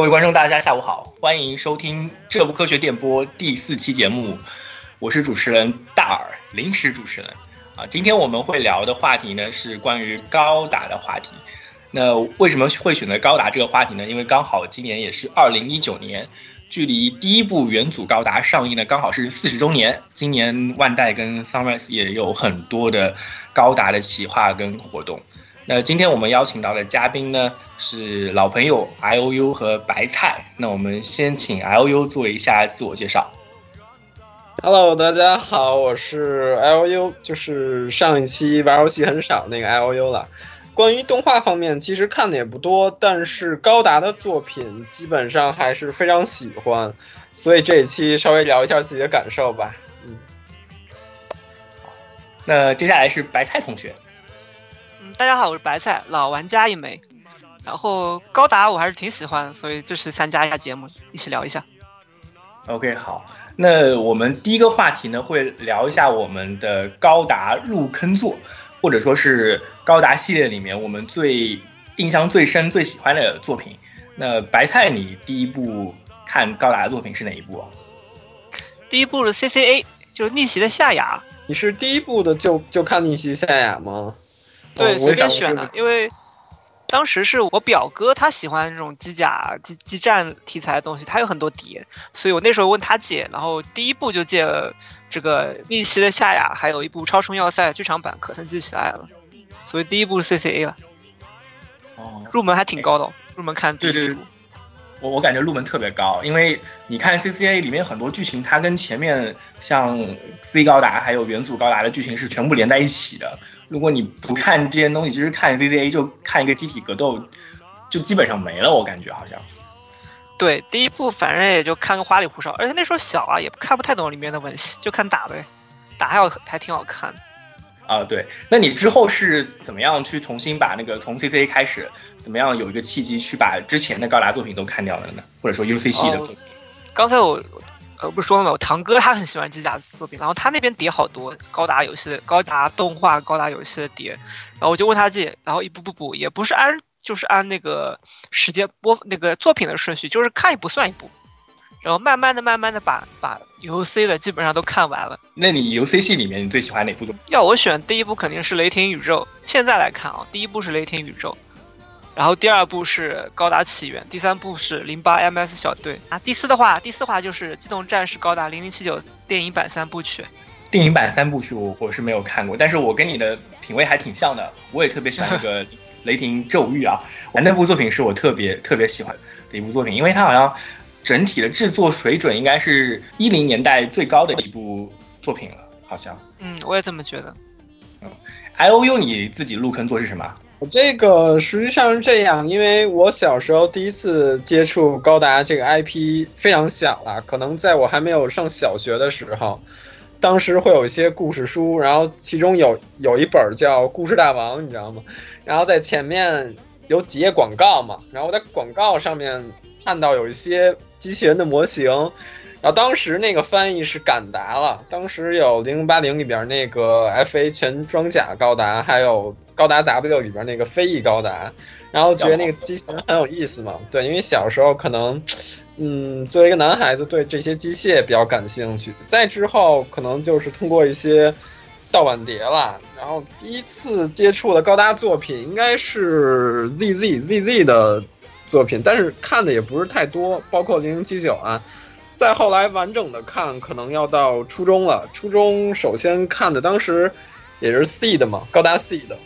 各位观众，大家下午好，欢迎收听《这部科学电波》第四期节目，我是主持人大耳，临时主持人啊。今天我们会聊的话题呢是关于高达的话题。那为什么会选择高达这个话题呢？因为刚好今年也是二零一九年，距离第一部元祖高达上映呢刚好是四十周年。今年万代跟 Sunrise 也有很多的高达的企划跟活动。那今天我们邀请到的嘉宾呢是老朋友 I O U 和白菜。那我们先请 I O U 做一下自我介绍。Hello，大家好，我是 I O U，就是上一期玩游戏很少那个 I O U 了。关于动画方面，其实看的也不多，但是高达的作品基本上还是非常喜欢，所以这一期稍微聊一下自己的感受吧。嗯，那接下来是白菜同学。嗯，大家好，我是白菜，老玩家一枚。然后高达我还是挺喜欢，所以就是参加一下节目，一起聊一下。OK，好，那我们第一个话题呢，会聊一下我们的高达入坑作，或者说是高达系列里面我们最印象最深、最喜欢的作品。那白菜，你第一部看高达的作品是哪一部啊？第一部是 CCA，就是逆袭的夏亚。你是第一部的就就看逆袭夏亚吗？对，哦随便选的，因为当时是我表哥他喜欢这种机甲、机机战题材的东西，他有很多碟，所以我那时候问他借，然后第一部就借了这个逆袭的夏亚，还有一部超声要塞剧场版，可算记起来了？所以第一部是 CCA 了，哦，入门还挺高的、哦，入门看。对对对我我感觉入门特别高，因为你看 CCA 里面很多剧情，它跟前面像 C 高达还有元祖高达的剧情是全部连在一起的。如果你不看这些东西，其实看 CCA 就看一个机体格斗，就基本上没了。我感觉好像。对，第一部反正也就看个花里胡哨，而且那时候小啊，也看不太懂里面的文戏，就看打呗，打还好还挺好看的。啊，对，那你之后是怎么样去重新把那个从 CCA 开始，怎么样有一个契机去把之前的高达作品都看掉了呢？或者说 UC 系的作品？刚才我呃不是说了吗？我堂哥他很喜欢机甲作品，然后他那边碟好多高达游戏、高达动画、高达游戏的碟，然后我就问他借，然后一步步补，也不是按就是按那个时间播那个作品的顺序，就是看一部算一部，然后慢慢的、慢慢的把把 UC 的基本上都看完了。那你 UC 系里面你最喜欢哪部作品？要我选，第一部肯定是雷霆宇宙。现在来看啊，第一部是雷霆宇宙，然后第二部是高达起源，第三部是零八 MS 小队啊。第四的话，第四话就是机动战士高达零零七九电影版三部曲。电影版三部曲我我是没有看过，但是我跟你的品味还挺像的，我也特别喜欢那个 雷霆咒域啊，我那部作品是我特别特别喜欢的一部作品，因为它好像整体的制作水准应该是一零年代最高的一部作品了，好像。嗯，我也这么觉得。嗯 I O U 你自己入坑作是什么？我这个实际上是这样，因为我小时候第一次接触高达这个 IP 非常小了，可能在我还没有上小学的时候，当时会有一些故事书，然后其中有有一本叫《故事大王》，你知道吗？然后在前面有几页广告嘛，然后我在广告上面看到有一些机器人的模型，然后当时那个翻译是敢达了，当时有零零八零里边那个 FA 全装甲高达，还有高达 W 里边那个飞翼高达，然后觉得那个机器人很有意思嘛。对，因为小时候可能，嗯，作为一个男孩子对这些机械比较感兴趣。再之后可能就是通过一些盗版碟了，然后第一次接触的高达作品应该是 ZZ ZZ 的作品，但是看的也不是太多，包括零零七九啊。再后来完整的看，可能要到初中了。初中首先看的当时也是 C 的嘛，高达 C 的。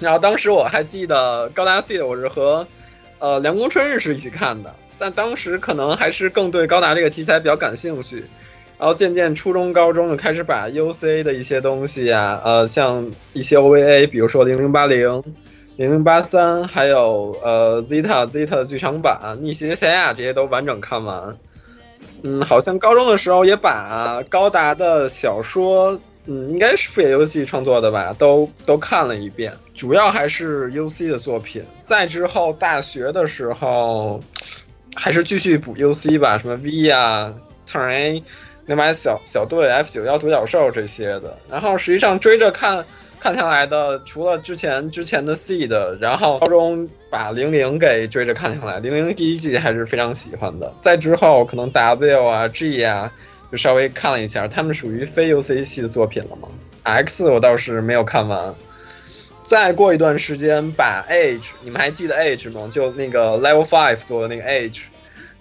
然后当时我还记得高达 C 的，我是和呃梁宫春日是一起看的，但当时可能还是更对高达这个题材比较感兴趣。然后渐渐初中、高中就开始把 UC 的一些东西啊，呃，像一些 OVA，比如说零零八零、零零八三，还有呃 Zeta Zeta 剧场版、逆袭的夏亚这些都完整看完。嗯，好像高中的时候也把高达的小说，嗯，应该是富野由纪创作的吧，都都看了一遍，主要还是 UC 的作品。再之后大学的时候，还是继续补 UC 吧，什么 V 呀、Turn A、那把小小队、F 九幺独角兽这些的。然后实际上追着看看下来的，除了之前之前的 Seed，然后高中把零零给追着看下来，零零第一季还是非常喜欢的。再之后可能 W 啊 G 啊，就稍微看了一下，他们属于非 UC 系的作品了吗？X 我倒是没有看完。再过一段时间把 Age，你们还记得 Age 吗？就那个 Level Five 做的那个 Age，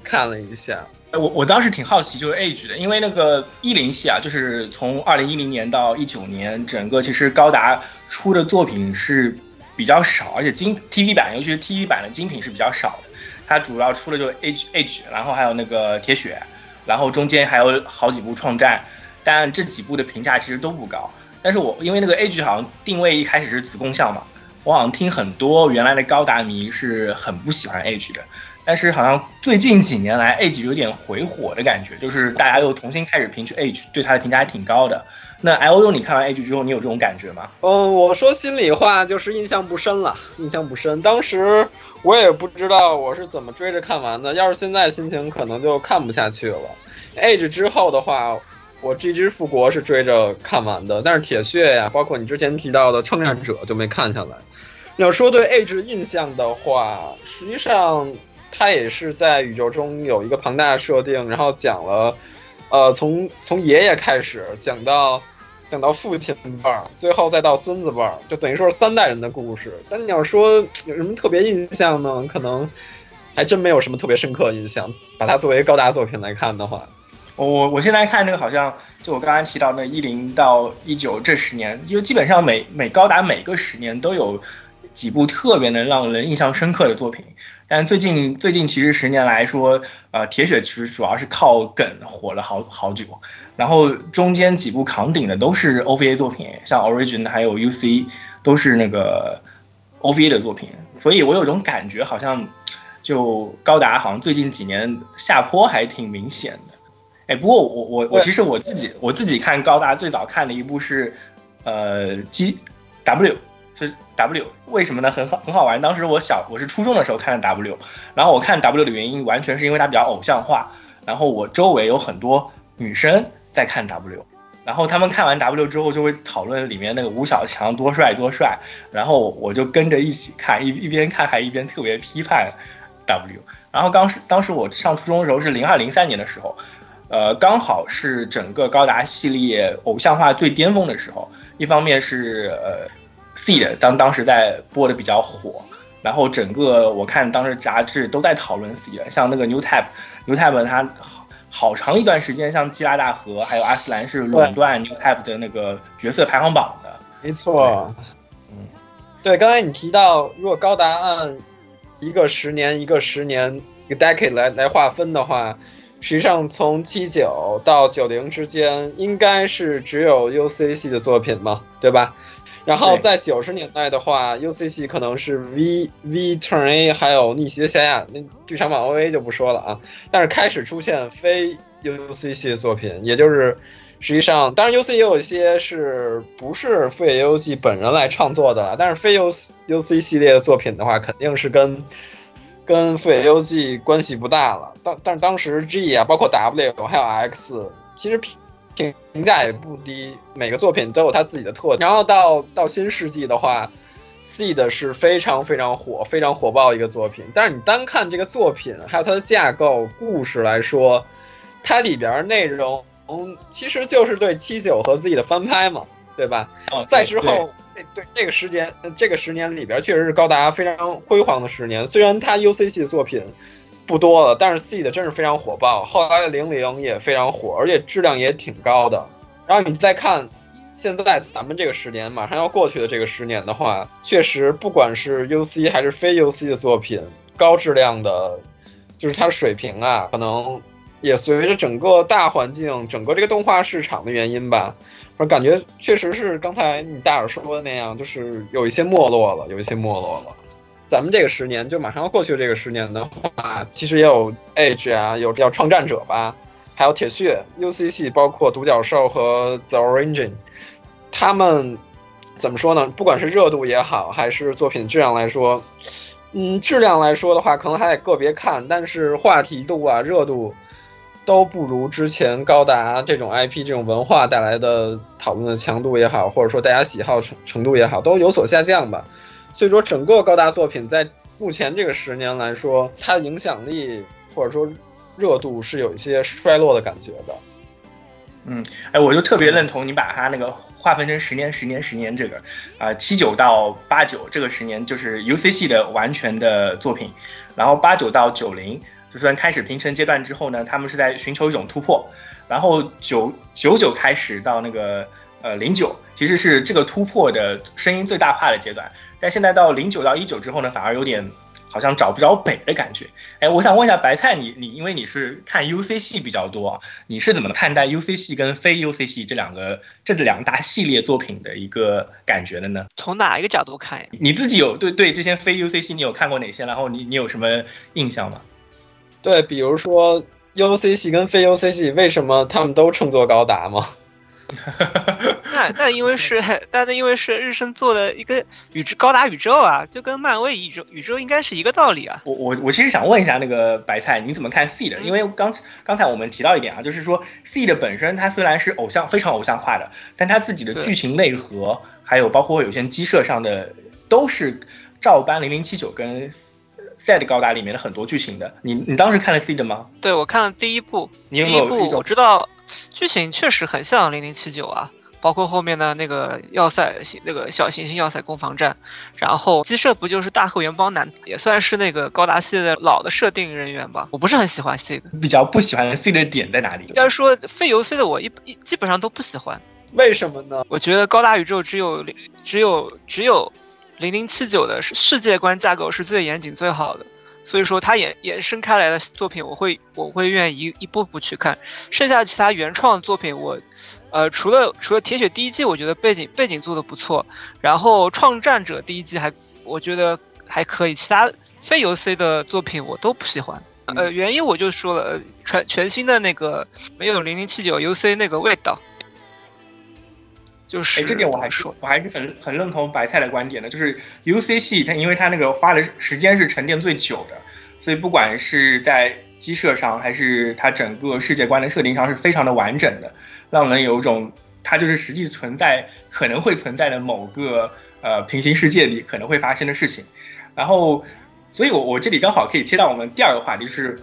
看了一下。我我当时挺好奇，就是 Age 的，因为那个一零系啊，就是从二零一零年到一九年，整个其实高达出的作品是比较少，而且精 TV 版，尤其是 TV 版的精品是比较少的。它主要出的就是 Age Age，然后还有那个铁血，然后中间还有好几部创战，但这几部的评价其实都不高。但是我因为那个 Age 好像定位一开始是子宫向嘛，我好像听很多原来的高达迷是很不喜欢 Age 的。但是好像最近几年来，Age 有点回火的感觉，就是大家又重新开始评去 Age，对他的评价还挺高的。那 L U，你看完 Age 之后，你有这种感觉吗？嗯，我说心里话，就是印象不深了，印象不深。当时我也不知道我是怎么追着看完的，要是现在心情可能就看不下去了。Age 之后的话，我 G G 复国是追着看完的，但是铁血呀，包括你之前提到的创战者就没看下来。要说对 Age 印象的话，实际上。他也是在宇宙中有一个庞大的设定，然后讲了，呃，从从爷爷开始讲到讲到父亲辈儿，最后再到孙子辈儿，就等于说是三代人的故事。但你要说有什么特别印象呢？可能还真没有什么特别深刻印象。把它作为高达作品来看的话，我我现在看这个好像就我刚才提到那一零到一九这十年，就基本上每每高达每个十年都有几部特别能让人印象深刻的作品。但最近最近其实十年来说，呃，铁血其实主要是靠梗火了好好久，然后中间几部扛鼎的都是 OVA 作品，像 Origin 还有 UC 都是那个 OVA 的作品，所以我有种感觉，好像就高达好像最近几年下坡还挺明显的。哎，不过我我我其实我自己我自己看高达最早看的一部是，呃，G W。是 W，为什么呢？很好，很好玩。当时我小，我是初中的时候看的 W，然后我看 W 的原因完全是因为它比较偶像化。然后我周围有很多女生在看 W，然后他们看完 W 之后就会讨论里面那个吴小强多帅多帅，然后我就跟着一起看，一一边看还一边特别批判 W。然后当时当时我上初中的时候是零二零三年的时候，呃，刚好是整个高达系列偶像化最巅峰的时候。一方面是呃。Seed 当当时在播的比较火，然后整个我看当时杂志都在讨论 Seed，像那个 New Type，New Type 它好好长一段时间，像基拉大河还有阿斯兰是垄断 New Type 的那个角色排行榜的。没错，嗯，对，刚才你提到，如果高达按一个十年一个十年一个 decade 来来划分的话，实际上从七九到九零之间，应该是只有 UC 系的作品嘛，对吧？然后在九十年代的话，UCC 可能是 V V Turn A，还有逆袭的夏亚，那剧场版 OA 就不说了啊。但是开始出现非 UCC 的作品，也就是实际上，当然 UC 也有一些是不是富野由纪本人来创作的，但是非 U UC 系列的作品的话，肯定是跟跟富野由纪关系不大了。当但是当时 G 啊，包括 W 还有 X，其实。评价也不低，每个作品都有它自己的特点。然后到到新世纪的话，Seed 是非常非常火、非常火爆一个作品。但是你单看这个作品，还有它的架构、故事来说，它里边内容其实就是对七九和 Z 的翻拍嘛，对吧？再之后，对这个时间，这个十年里边确实是高达非常辉煌的十年。虽然它 UC 系的作品。不多了，但是 C 的真是非常火爆，后来的零零也非常火，而且质量也挺高的。然后你再看，现在咱们这个十年马上要过去的这个十年的话，确实不管是 UC 还是非 UC 的作品，高质量的，就是它的水平啊，可能也随着整个大环境、整个这个动画市场的原因吧，反感觉确实是刚才你大耳说的那样，就是有一些没落了，有一些没落了。咱们这个十年就马上要过去，这个十年的话，其实也有 Age 啊，有叫创战者吧，还有铁血 UCC，包括独角兽和 The Origin，他们怎么说呢？不管是热度也好，还是作品质量来说，嗯，质量来说的话，可能还得个别看，但是话题度啊、热度都不如之前高达这种 IP 这种文化带来的讨论的强度也好，或者说大家喜好程程度也好，都有所下降吧。所以说，整个高达作品在目前这个十年来说，它的影响力或者说热度是有一些衰落的感觉的。嗯，哎，我就特别认同你把它那个划分成十年、十年、十年这个，啊，七九到八九这个十年就是 U C 系的完全的作品，然后八九到九零就算开始平成阶段之后呢，他们是在寻求一种突破，然后九九九开始到那个呃零九，其实是这个突破的声音最大化的阶段，但现在到零九到一九之后呢，反而有点。好像找不着北的感觉，哎，我想问一下白菜，你你因为你是看 UC 系比较多，你是怎么看待 UC 系跟非 UC 系这两个这两大系列作品的一个感觉的呢？从哪一个角度看呀？你自己有对对这些非 UC 系你有看过哪些？然后你你有什么印象吗？对，比如说 UC 系跟非 UC 系，为什么他们都称作高达吗？那那因为是，那那因为是日升做的一个宇宙高达宇宙啊，就跟漫威宇宙宇宙应该是一个道理啊。我我我其实想问一下那个白菜，你怎么看 C 的？因为刚刚才我们提到一点啊，就是说 C 的本身它虽然是偶像非常偶像化的，但它自己的剧情内核，还有包括有些机设上的，都是照搬零零七九跟 Sad 高达里面的很多剧情的。你你当时看了 C 的吗？对，我看了第一部，第一部我知道。剧情确实很像零零七九啊，包括后面的那个要塞那个小行星要塞攻防战，然后鸡舍不就是大和元邦男，也算是那个高达系列的老的设定人员吧。我不是很喜欢 C 的，比较不喜欢 C 的点在哪里？应该说非游 C 的，我一一基本上都不喜欢。为什么呢？我觉得高达宇宙只有只有只有零零七九的世界观架构是最严谨最好的。所以说，他衍衍生开来的作品，我会我会愿意一步步去看。剩下其他原创作品，我，呃，除了除了铁血第一季，我觉得背景背景做的不错。然后创战者第一季还我觉得还可以，其他非 UC 的作品我都不喜欢。呃，原因我就说了，全全新的那个没有零零七九 UC 那个味道。就是，哎，这点我还是我还是很很认同白菜的观点的，就是 U C 系它因为它那个花的时间是沉淀最久的，所以不管是在机设上，还是它整个世界观的设定上，是非常的完整的，让人有一种它就是实际存在可能会存在的某个呃平行世界里可能会发生的事情，然后，所以我我这里刚好可以切到我们第二个话题，就是。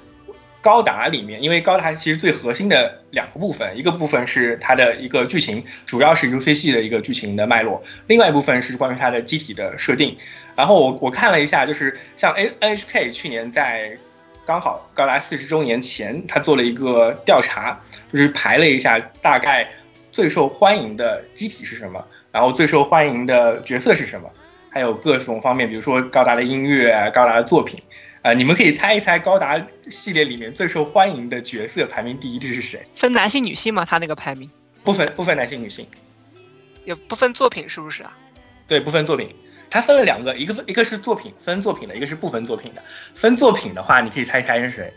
高达里面，因为高达其实最核心的两个部分，一个部分是它的一个剧情，主要是 U C 系的一个剧情的脉络；另外一部分是关于它的机体的设定。然后我我看了一下，就是像 A NHK 去年在刚好高达四十周年前，他做了一个调查，就是排了一下大概最受欢迎的机体是什么，然后最受欢迎的角色是什么，还有各种方面，比如说高达的音乐、高达的作品。啊，你们可以猜一猜高达系列里面最受欢迎的角色排名第一的是谁？分男性女性吗？他那个排名不分不分男性女性，也不分作品是不是啊？对，不分作品，他分了两个，一个分一个是作品分作品的，一个是不分作品的。分作品的话，你可以猜一猜是谁？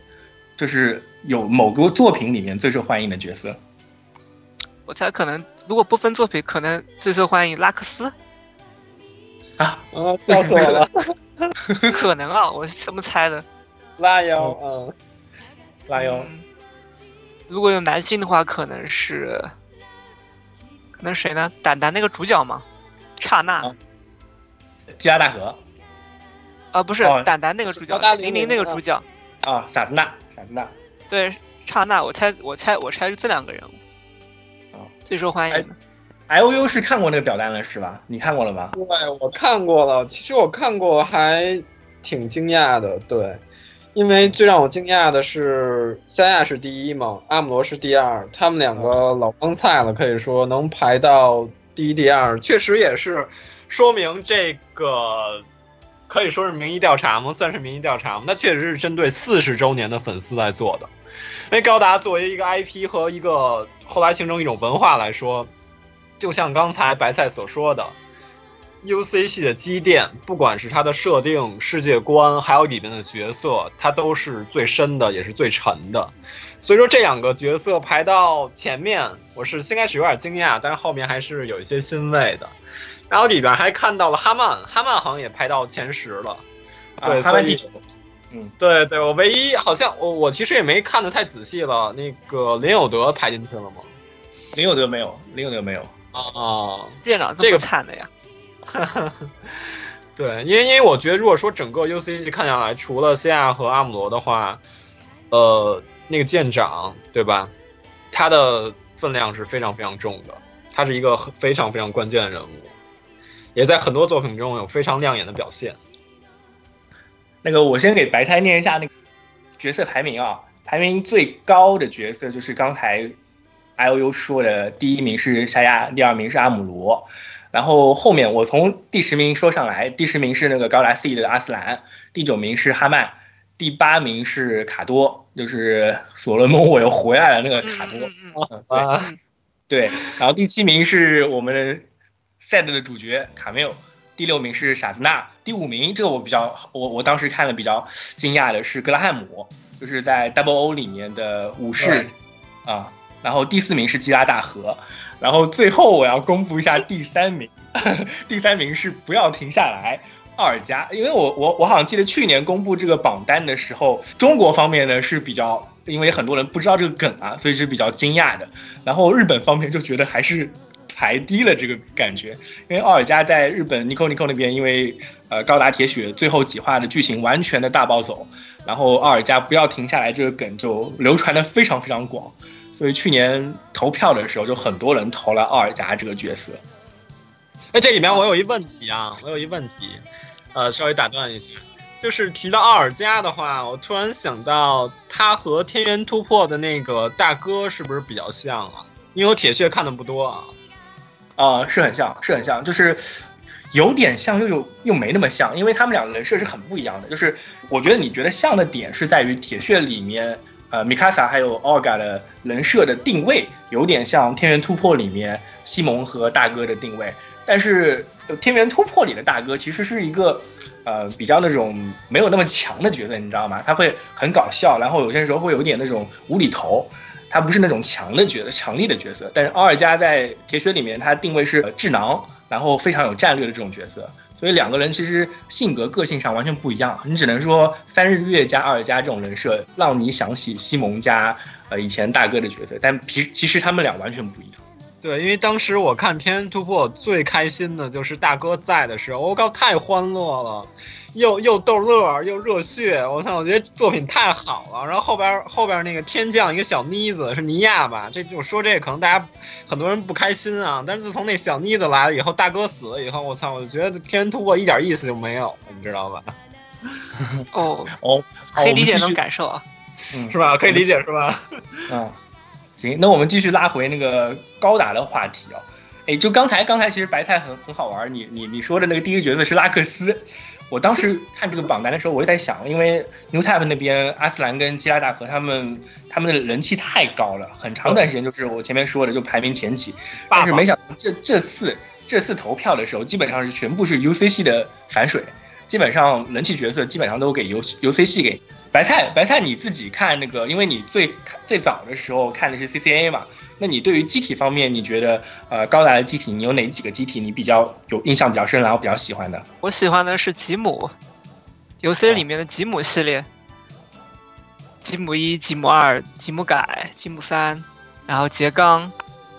就是有某个作品里面最受欢迎的角色。我猜可能如果不分作品，可能最受欢迎拉克斯。啊，哦，笑死我了。可能啊，我是这么猜的。拉腰，嗯，拉腰。如果有男性的话，可能是，可能谁呢？胆胆那个主角吗？刹那。基拉大河。啊，不是，胆胆那个主角，零零那个主角。啊，傻子娜，傻子娜。对，刹那，我猜，我猜，我猜是这两个人物。啊，最受欢迎的。L U 是看过那个表单了是吧？你看过了吗？对，我看过了。其实我看过，还挺惊讶的。对，因为最让我惊讶的是，三亚是第一嘛，阿姆罗是第二，他们两个老帮菜了，可以说能排到第一、第二，确实也是说明这个可以说是民意调查吗？算是民意调查吗？那确实是针对四十周年的粉丝来做的。因为高达作为一个 IP 和一个后来形成一种文化来说。就像刚才白菜所说的，U C 系的积淀，不管是它的设定、世界观，还有里面的角色，它都是最深的，也是最沉的。所以说这两个角色排到前面，我是先开始有点惊讶，但是后面还是有一些欣慰的。然后里边还看到了哈曼，哈曼好像也排到前十了。对，哈曼第九。嗯，对对，我唯一好像我我其实也没看的太仔细了。那个林有德排进去了吗？林有德没有，林有德没有。啊，舰长这个么惨的呀？对，因为因为我觉得，如果说整个 UCG 看下来，除了 C R 和阿姆罗的话，呃，那个舰长对吧？他的分量是非常非常重的，他是一个非常非常关键的人物，也在很多作品中有非常亮眼的表现。那个，我先给白胎念一下那个角色排名啊，排名最高的角色就是刚才 I O U 说的，第一名是夏亚，第二名是阿姆罗。然后后面我从第十名说上来，第十名是那个高达 C 的阿斯兰，第九名是哈曼，第八名是卡多，就是所罗门我又回来了那个卡多，对对。然后第七名是我们的赛德的主角卡缪，第六名是傻子娜，第五名这个我比较我我当时看了比较惊讶的是格拉汉姆，就是在 Double O 里面的武士啊。然后第四名是基拉大河。然后最后我要公布一下第三名，第三名是不要停下来，奥尔加。因为我我我好像记得去年公布这个榜单的时候，中国方面呢是比较，因为很多人不知道这个梗啊，所以是比较惊讶的。然后日本方面就觉得还是排低了这个感觉，因为奥尔加在日本 Nico Nico 那边，因为呃高达铁血最后几话的剧情完全的大暴走，然后奥尔加不要停下来这个梗就流传的非常非常广。所以去年投票的时候，就很多人投了奥尔加这个角色。哎，这里面我有一问题啊，我有一问题，呃，稍微打断一下，就是提到奥尔加的话，我突然想到他和天元突破的那个大哥是不是比较像啊？因为我铁血看的不多啊。啊，是很像，是很像，就是有点像，又有又没那么像，因为他们两个人设是很不一样的。就是我觉得你觉得像的点是在于铁血里面。呃，米卡萨还有奥尔嘎的人设的定位有点像《天元突破》里面西蒙和大哥的定位，但是《天元突破》里的大哥其实是一个，呃，比较那种没有那么强的角色，你知道吗？他会很搞笑，然后有些时候会有点那种无厘头，他不是那种强的角色、强力的角色。但是奥尔加在铁血里面，他定位是智囊，然后非常有战略的这种角色。所以两个人其实性格、个性上完全不一样，你只能说三日月加二加这种人设，让你想起西蒙加呃以前大哥的角色，但其其实他们俩完全不一样。对，因为当时我看《天元突破》最开心的就是大哥在的时候，我靠，太欢乐了，又又逗乐又热血，我操，我觉得作品太好了。然后后边后边那个天降一个小妮子是尼亚吧？这就说这可能大家很多人不开心啊。但是自从那小妮子来了以后，大哥死了以后，我操，我就觉得《天元突破》一点意思就没有，你知道吧？哦哦，可以理解那种感受啊，嗯，是吧？可以理解是吧？嗯。行，那我们继续拉回那个高达的话题哦。哎，就刚才刚才其实白菜很很好玩，你你你说的那个第一个角色是拉克斯。我当时看这个榜单的时候，我就在想，因为 New Type 那边阿斯兰跟基拉大和他们他们的人气太高了，很长一段时间就是我前面说的就排名前几。但是没想到这这次这次投票的时候，基本上是全部是 U C 系的反水，基本上人气角色基本上都给 U UCC 给。白菜，白菜，你自己看那个，因为你最最早的时候看的是 CCA 嘛，那你对于机体方面，你觉得呃高达的机体，你有哪几个机体你比较有印象比较深，然后比较喜欢的？我喜欢的是吉姆，UC 里面的吉姆系列，吉姆一、吉姆二、吉姆改、吉姆三，然后杰刚，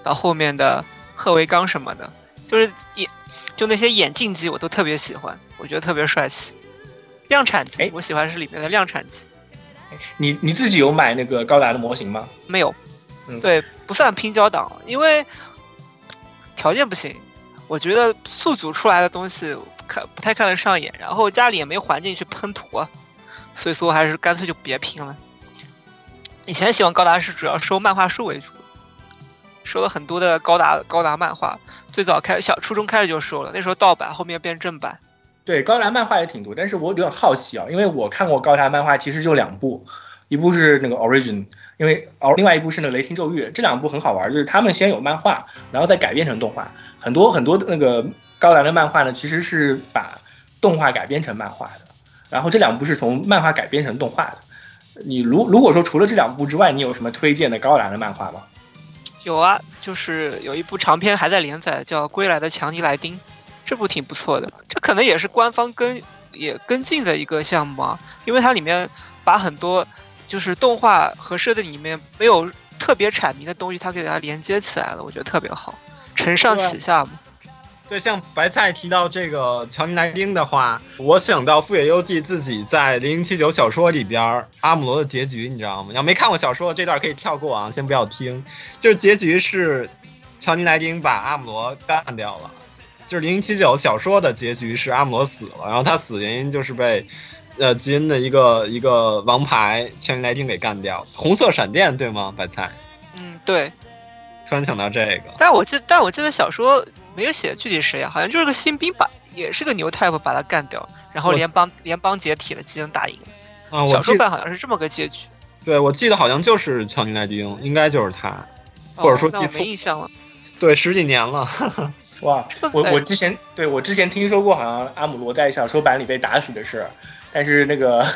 到后面的贺维刚什么的，就是眼就那些眼镜机我都特别喜欢，我觉得特别帅气。量产机，我喜欢是里面的量产机。你你自己有买那个高达的模型吗？没有，对，不算拼胶党，因为条件不行。我觉得速组出来的东西看不太看得上眼，然后家里也没环境去喷涂，所以说还是干脆就别拼了。以前喜欢高达是主要收漫画书为主，收了很多的高达高达漫画，最早开小初中开始就收了，那时候盗版，后面变正版。对高达漫画也挺多，但是我有点好奇啊，因为我看过高达漫画，其实就两部，一部是那个 Origin，因为哦，另外一部是那个雷霆咒域，这两部很好玩，就是他们先有漫画，然后再改编成动画，很多很多的那个高达的漫画呢，其实是把动画改编成漫画的，然后这两部是从漫画改编成动画的。你如如果说除了这两部之外，你有什么推荐的高达的漫画吗？有啊，就是有一部长篇还在连载，叫《归来的强尼莱丁》。这部挺不错的，这可能也是官方跟也跟进的一个项目啊，因为它里面把很多就是动画和设定里面没有特别阐明的东西，它给它连接起来了，我觉得特别好，承上启下嘛。对，像白菜提到这个乔尼莱丁的话，我想到富野由纪自己在《零零七九》小说里边阿姆罗的结局，你知道吗？要没看过小说这段可以跳过啊，先不要听。就是结局是乔尼莱丁把阿姆罗干掉了，就是《零零七九》小说的结局是阿姆罗死了，然后他死原因就是被呃吉恩的一个一个王牌乔尼莱丁给干掉，红色闪电对吗？白菜？嗯，对。突然想到这个，但我记但我记得小说。没有写具体谁啊，好像就是个新兵把，也是个牛 type 把他干掉，然后联邦联邦解体了，基恩打赢了。啊，小说版好像是这么个结局。对，我记得好像就是强尼·莱丁，应该就是他，或者说记错。没印象了。对，十几年了。哇，我我之前对我之前听说过，好像阿姆罗在小说版里被打死的事，但是那个。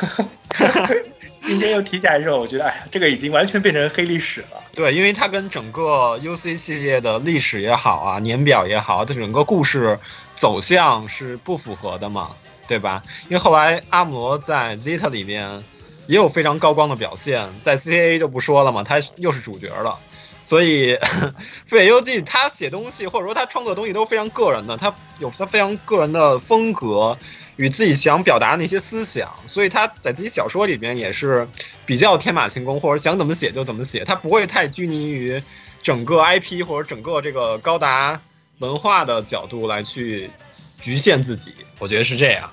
今天又提起来的时候，我觉得，哎呀，这个已经完全变成黑历史了。对，因为它跟整个 UC 系列的历史也好啊，年表也好，它整个故事走向是不符合的嘛，对吧？因为后来阿姆罗在 Zeta 里面也有非常高光的表现，在 CAA 就不说了嘛，他又是主角了。所以，富野由纪他写东西或者说他创作东西都是非常个人的，他有他非常个人的风格。与自己想表达的那些思想，所以他在自己小说里边也是比较天马行空，或者想怎么写就怎么写，他不会太拘泥于整个 IP 或者整个这个高达文化的角度来去局限自己。我觉得是这样。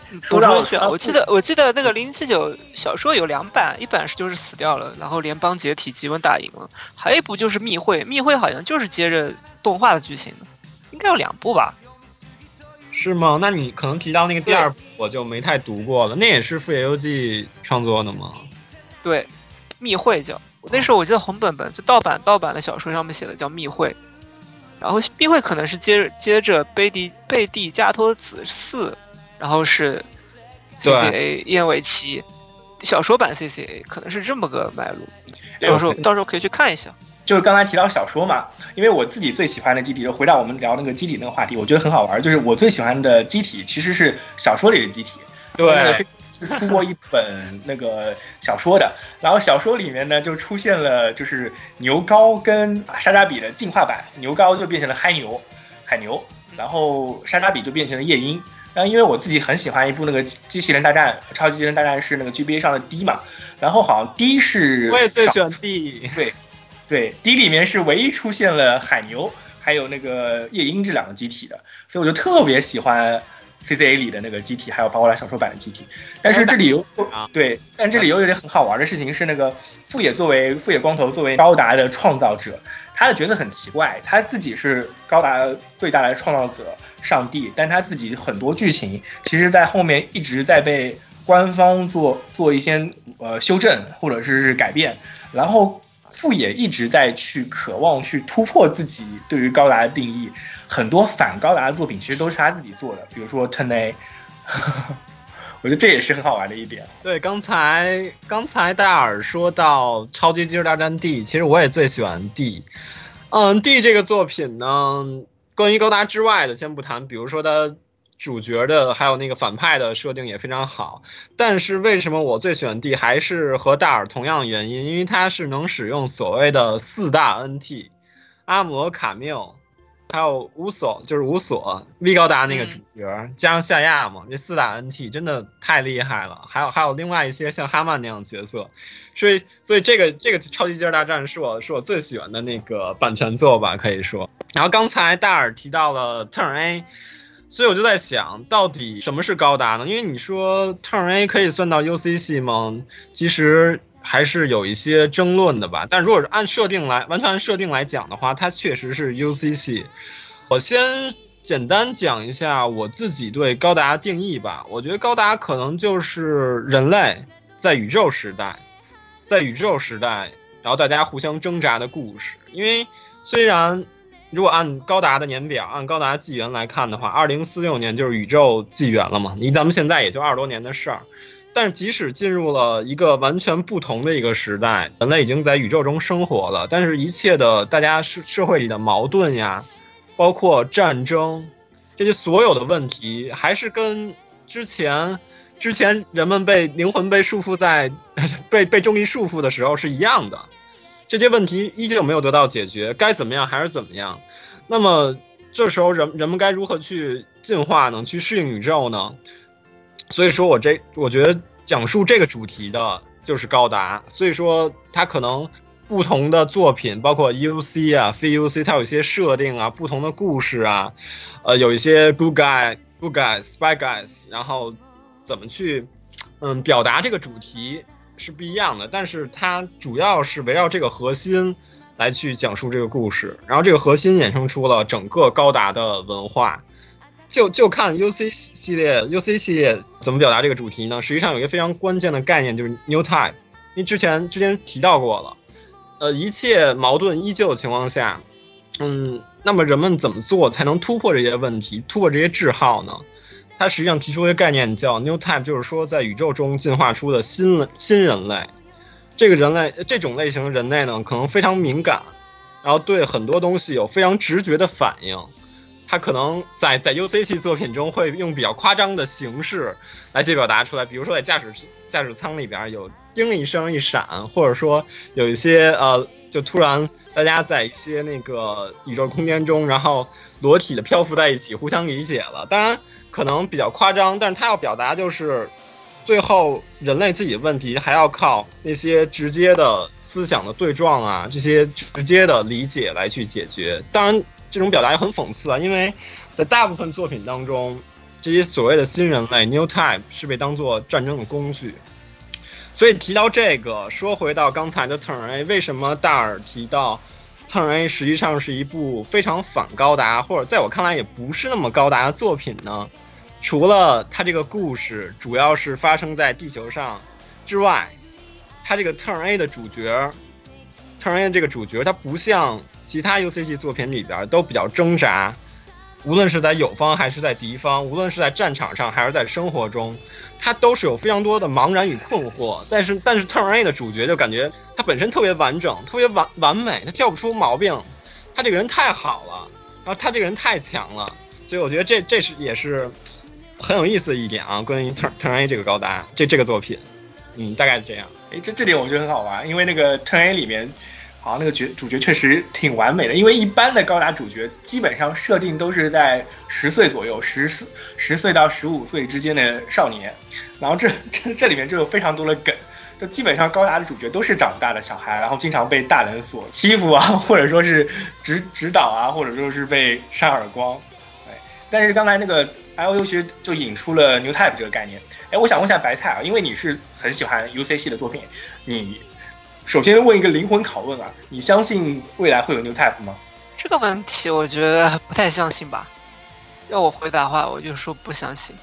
说到我记得我记得那个零七九小说有两版，一版是就是死掉了，然后联邦解体，吉文打赢了；还有一部就是密会，密会好像就是接着动画的剧情的，应该有两部吧。是吗？那你可能提到那个第二部，我就没太读过了。那也是富野由纪创作的吗？对，密会叫。那时候我记得红本本就盗版盗版的小说上面写的叫密会，然后密会可能是接接着贝蒂贝蒂加托子四，然后是 CCA 燕尾旗小说版 CCA，可能是这么个脉络。到时候到时候可以去看一下。就是刚才提到小说嘛，因为我自己最喜欢的机体，就回到我们聊那个机体那个话题，我觉得很好玩。就是我最喜欢的机体其实是小说里的机体，对，是出过一本那个小说的。然后小说里面呢，就出现了就是牛高跟沙扎比的进化版，牛高就变成了嗨牛，海牛，然后沙扎比就变成了夜莺。然后因为我自己很喜欢一部那个机器人大战，超级机器人大战是那个 GBA 上的 D 嘛，然后好像 D 是我也最喜欢 D，对。对，D 里面是唯一出现了海牛，还有那个夜莺这两个机体的，所以我就特别喜欢 CCA 里的那个机体，还有包括它小说版的机体。但是这里有对，但这里有一点很好玩的事情是，那个富野作为富野光头作为高达的创造者，他的角色很奇怪，他自己是高达最大的创造者上帝，但他自己很多剧情其实在后面一直在被官方做做一些呃修正或者是是改变，然后。富野一直在去渴望去突破自己对于高达的定义，很多反高达的作品其实都是他自己做的，比如说 Ten A，我觉得这也是很好玩的一点。对，刚才刚才戴尔说到超级机器大战 D，其实我也最喜欢 D。嗯，D 这个作品呢，关于高达之外的先不谈，比如说它。主角的还有那个反派的设定也非常好，但是为什么我最喜欢 D 还是和戴尔同样的原因？因为它是能使用所谓的四大 NT，阿姆罗卡缪，还有乌索，就是乌索 V 高达那个主角，加上夏亚嘛，这四大 NT 真的太厉害了。还有还有另外一些像哈曼那样的角色，所以所以这个这个超级机器大战是我是我最喜欢的那个版权作吧，可以说。然后刚才戴尔提到了 Turn A。所以我就在想，到底什么是高达呢？因为你说 Turn A 可以算到 UC 系吗？其实还是有一些争论的吧。但如果是按设定来，完全按设定来讲的话，它确实是 UC 系。我先简单讲一下我自己对高达定义吧。我觉得高达可能就是人类在宇宙时代，在宇宙时代，然后大家互相挣扎的故事。因为虽然。如果按高达的年表，按高达纪元来看的话，二零四六年就是宇宙纪元了嘛？离咱们现在也就二十多年的事儿。但是即使进入了一个完全不同的一个时代，人类已经在宇宙中生活了，但是一切的大家社社会里的矛盾呀，包括战争，这些所有的问题，还是跟之前之前人们被灵魂被束缚在 被被重力束缚的时候是一样的，这些问题依旧没有得到解决，该怎么样还是怎么样。那么这时候人人们该如何去进化呢？去适应宇宙呢？所以说我这我觉得讲述这个主题的就是高达，所以说它可能不同的作品，包括 UC 啊、非 UC，它有一些设定啊、不同的故事啊，呃，有一些 good guy、good guys、spy guys，然后怎么去嗯表达这个主题是不一样的，但是它主要是围绕这个核心来去讲述这个故事，然后这个核心衍生出了整个高达的文化。就就看 U C 系列，U C 系列怎么表达这个主题呢？实际上有一个非常关键的概念，就是 New Type。因为之前之前提到过了，呃，一切矛盾依旧的情况下，嗯，那么人们怎么做才能突破这些问题，突破这些桎梏呢？它实际上提出一个概念叫 New Type，就是说在宇宙中进化出的新新人类。这个人类这种类型的人类呢，可能非常敏感，然后对很多东西有非常直觉的反应。他可能在在 U C 系作品中会用比较夸张的形式来去表达出来，比如说在驾驶驾驶舱里边有叮一声一闪，或者说有一些呃，就突然大家在一些那个宇宙空间中，然后裸体的漂浮在一起，互相理解了。当然可能比较夸张，但是他要表达就是最后人类自己的问题还要靠那些直接的思想的对撞啊，这些直接的理解来去解决。当然。这种表达也很讽刺啊，因为在大部分作品当中，这些所谓的新人类 （New Type） 是被当做战争的工具。所以提到这个，说回到刚才的 Turn A，为什么大耳提到 Turn A 实际上是一部非常反高达，或者在我看来也不是那么高达的作品呢？除了它这个故事主要是发生在地球上之外，它这个 Turn A 的主角，Turn A 这个主角，它不像。其他 U C G 作品里边都比较挣扎，无论是在友方还是在敌方，无论是在战场上还是在生活中，他都是有非常多的茫然与困惑。但是，但是 Turn A 的主角就感觉他本身特别完整，特别完完美，他挑不出毛病，他这个人太好了，然后他这个人太强了，所以我觉得这这是也是很有意思的一点啊，关于 Turn Turn A 这个高达这这个作品，嗯，大概是这样。哎，这这点我觉得很好玩，因为那个 Turn A 里面。好，那个角主角确实挺完美的，因为一般的高达主角基本上设定都是在十岁左右，十十岁到十五岁之间的少年，然后这这这里面就有非常多的梗，就基本上高达的主角都是长大的小孩，然后经常被大人所欺负啊，或者说是指指导啊，或者说是被扇耳光，哎，但是刚才那个 I O U 其实就引出了 New Type 这个概念，哎，我想问一下白菜啊，因为你是很喜欢 U C 系的作品，你。首先问一个灵魂拷问啊，你相信未来会有 New Type 吗？这个问题我觉得不太相信吧。要我回答的话，我就说不相信。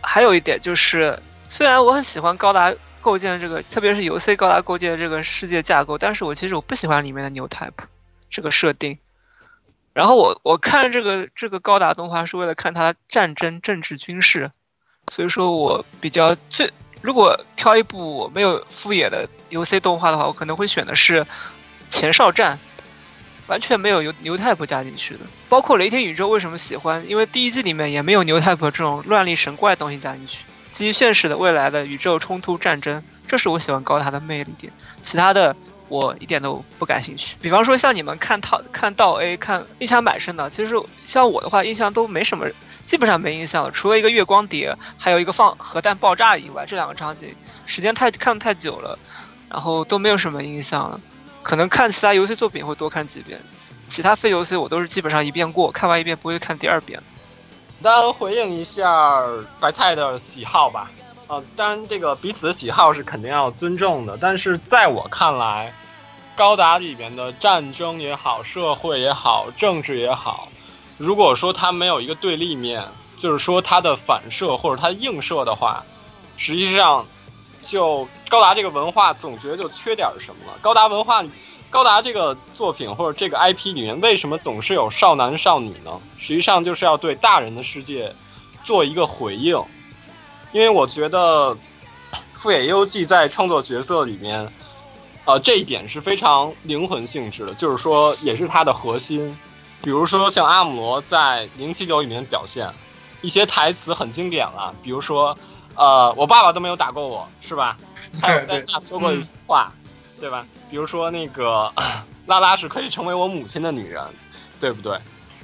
还有一点就是，虽然我很喜欢高达构建这个，特别是游 C 高达构建这个世界架构，但是我其实我不喜欢里面的 New Type 这个设定。然后我我看这个这个高达动画是为了看它战争、政治、军事，所以说我比较最。如果挑一部没有敷衍的 U C 动画的话，我可能会选的是《前哨战》，完全没有由牛太婆加进去的。包括雷天宇宙为什么喜欢？因为第一季里面也没有牛太婆这种乱力神怪东西加进去，基于现实的未来的宇宙冲突战争，这是我喜欢高达的魅力点。其他的我一点都不感兴趣。比方说像你们看套看到 A 看印象蛮深的，其实像我的话印象都没什么。基本上没印象了，除了一个月光碟，还有一个放核弹爆炸以外，这两个场景时间太看太久了，然后都没有什么印象了。可能看其他游戏作品会多看几遍，其他非游戏我都是基本上一遍过，看完一遍不会看第二遍。当然回应一下白菜的喜好吧，呃，当然这个彼此的喜好是肯定要尊重的，但是在我看来，高达里边的战争也好，社会也好，政治也好。如果说它没有一个对立面，就是说它的反射或者它映射的话，实际上，就高达这个文化总觉得就缺点什么了。高达文化，高达这个作品或者这个 IP 里面为什么总是有少男少女呢？实际上就是要对大人的世界做一个回应。因为我觉得富野由纪在创作角色里面，呃，这一点是非常灵魂性质的，就是说也是它的核心。比如说像阿姆罗在零七九里面表现，一些台词很经典了，比如说，呃，我爸爸都没有打过我，是吧？还有三亚说过一些话，对吧？比如说那个 拉拉是可以成为我母亲的女人，对不对？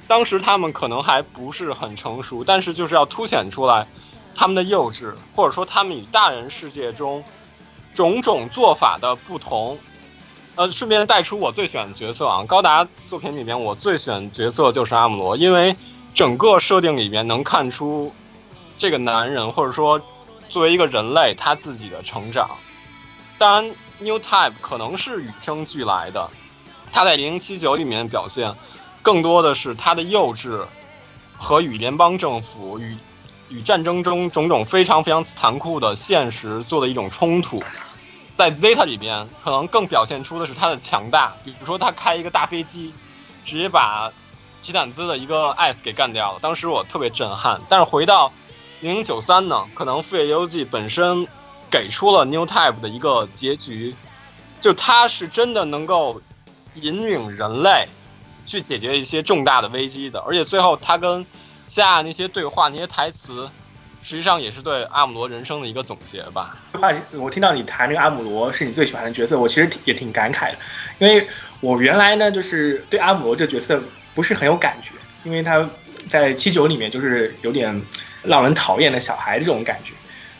当时他们可能还不是很成熟，但是就是要凸显出来他们的幼稚，或者说他们与大人世界中种种做法的不同。呃，顺便带出我最喜欢的角色啊，高达作品里面我最喜欢角色就是阿姆罗，因为整个设定里面能看出这个男人或者说作为一个人类他自己的成长。当然，New Type 可能是与生俱来的，他在零零七九里面表现更多的是他的幼稚和与联邦政府与与战争中种种非常非常残酷的现实做的一种冲突。在 Zeta 里边，可能更表现出的是他的强大。比如说，他开一个大飞机，直接把提坦兹的一个 S 给干掉了。当时我特别震撼。但是回到零零九三呢，可能《富野游记》本身给出了 New Type 的一个结局，就他是真的能够引领人类去解决一些重大的危机的。而且最后他跟夏那些对话、那些台词。实际上也是对阿姆罗人生的一个总结吧。话我听到你谈这个阿姆罗是你最喜欢的角色，我其实也挺感慨的，因为我原来呢就是对阿姆罗这角色不是很有感觉，因为他在七九里面就是有点让人讨厌的小孩这种感觉。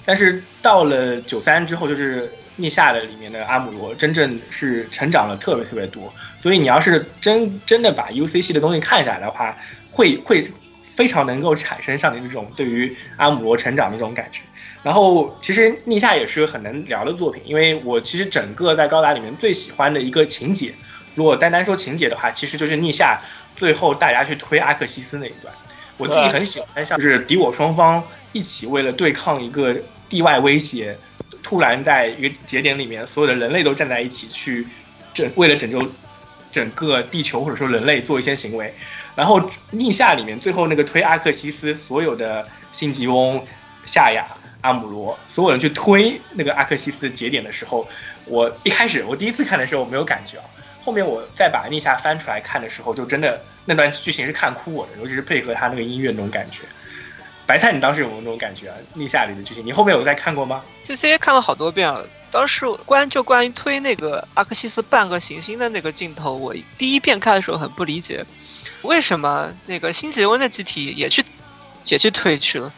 但是到了九三之后，就是逆夏的里面的阿姆罗，真正是成长了特别特别多。所以你要是真真的把 UC 系的东西看下来的话，会会。非常能够产生像你这种对于阿姆罗成长的这种感觉，然后其实逆夏也是个很能聊的作品，因为我其实整个在高达里面最喜欢的一个情节，如果单单说情节的话，其实就是逆夏最后大家去推阿克西斯那一段，我自己很喜欢，像就是敌我双方一起为了对抗一个地外威胁，突然在一个节点里面，所有的人类都站在一起去拯为了拯救整个地球或者说人类做一些行为。然后逆夏里面最后那个推阿克西斯，所有的辛吉翁、夏亚、阿姆罗，所有人去推那个阿克西斯节点的时候，我一开始我第一次看的时候没有感觉啊，后面我再把逆夏翻出来看的时候，就真的那段剧情是看哭我的，尤其是配合他那个音乐那种感觉。白菜，你当时有没有那种感觉啊？逆夏里的剧情，你后面有再看过吗？这些看了好多遍了。当时关就关于推那个阿克西斯半个行星的那个镜头，我第一遍看的时候很不理解。为什么那个新吉温的机体也去也去推去了？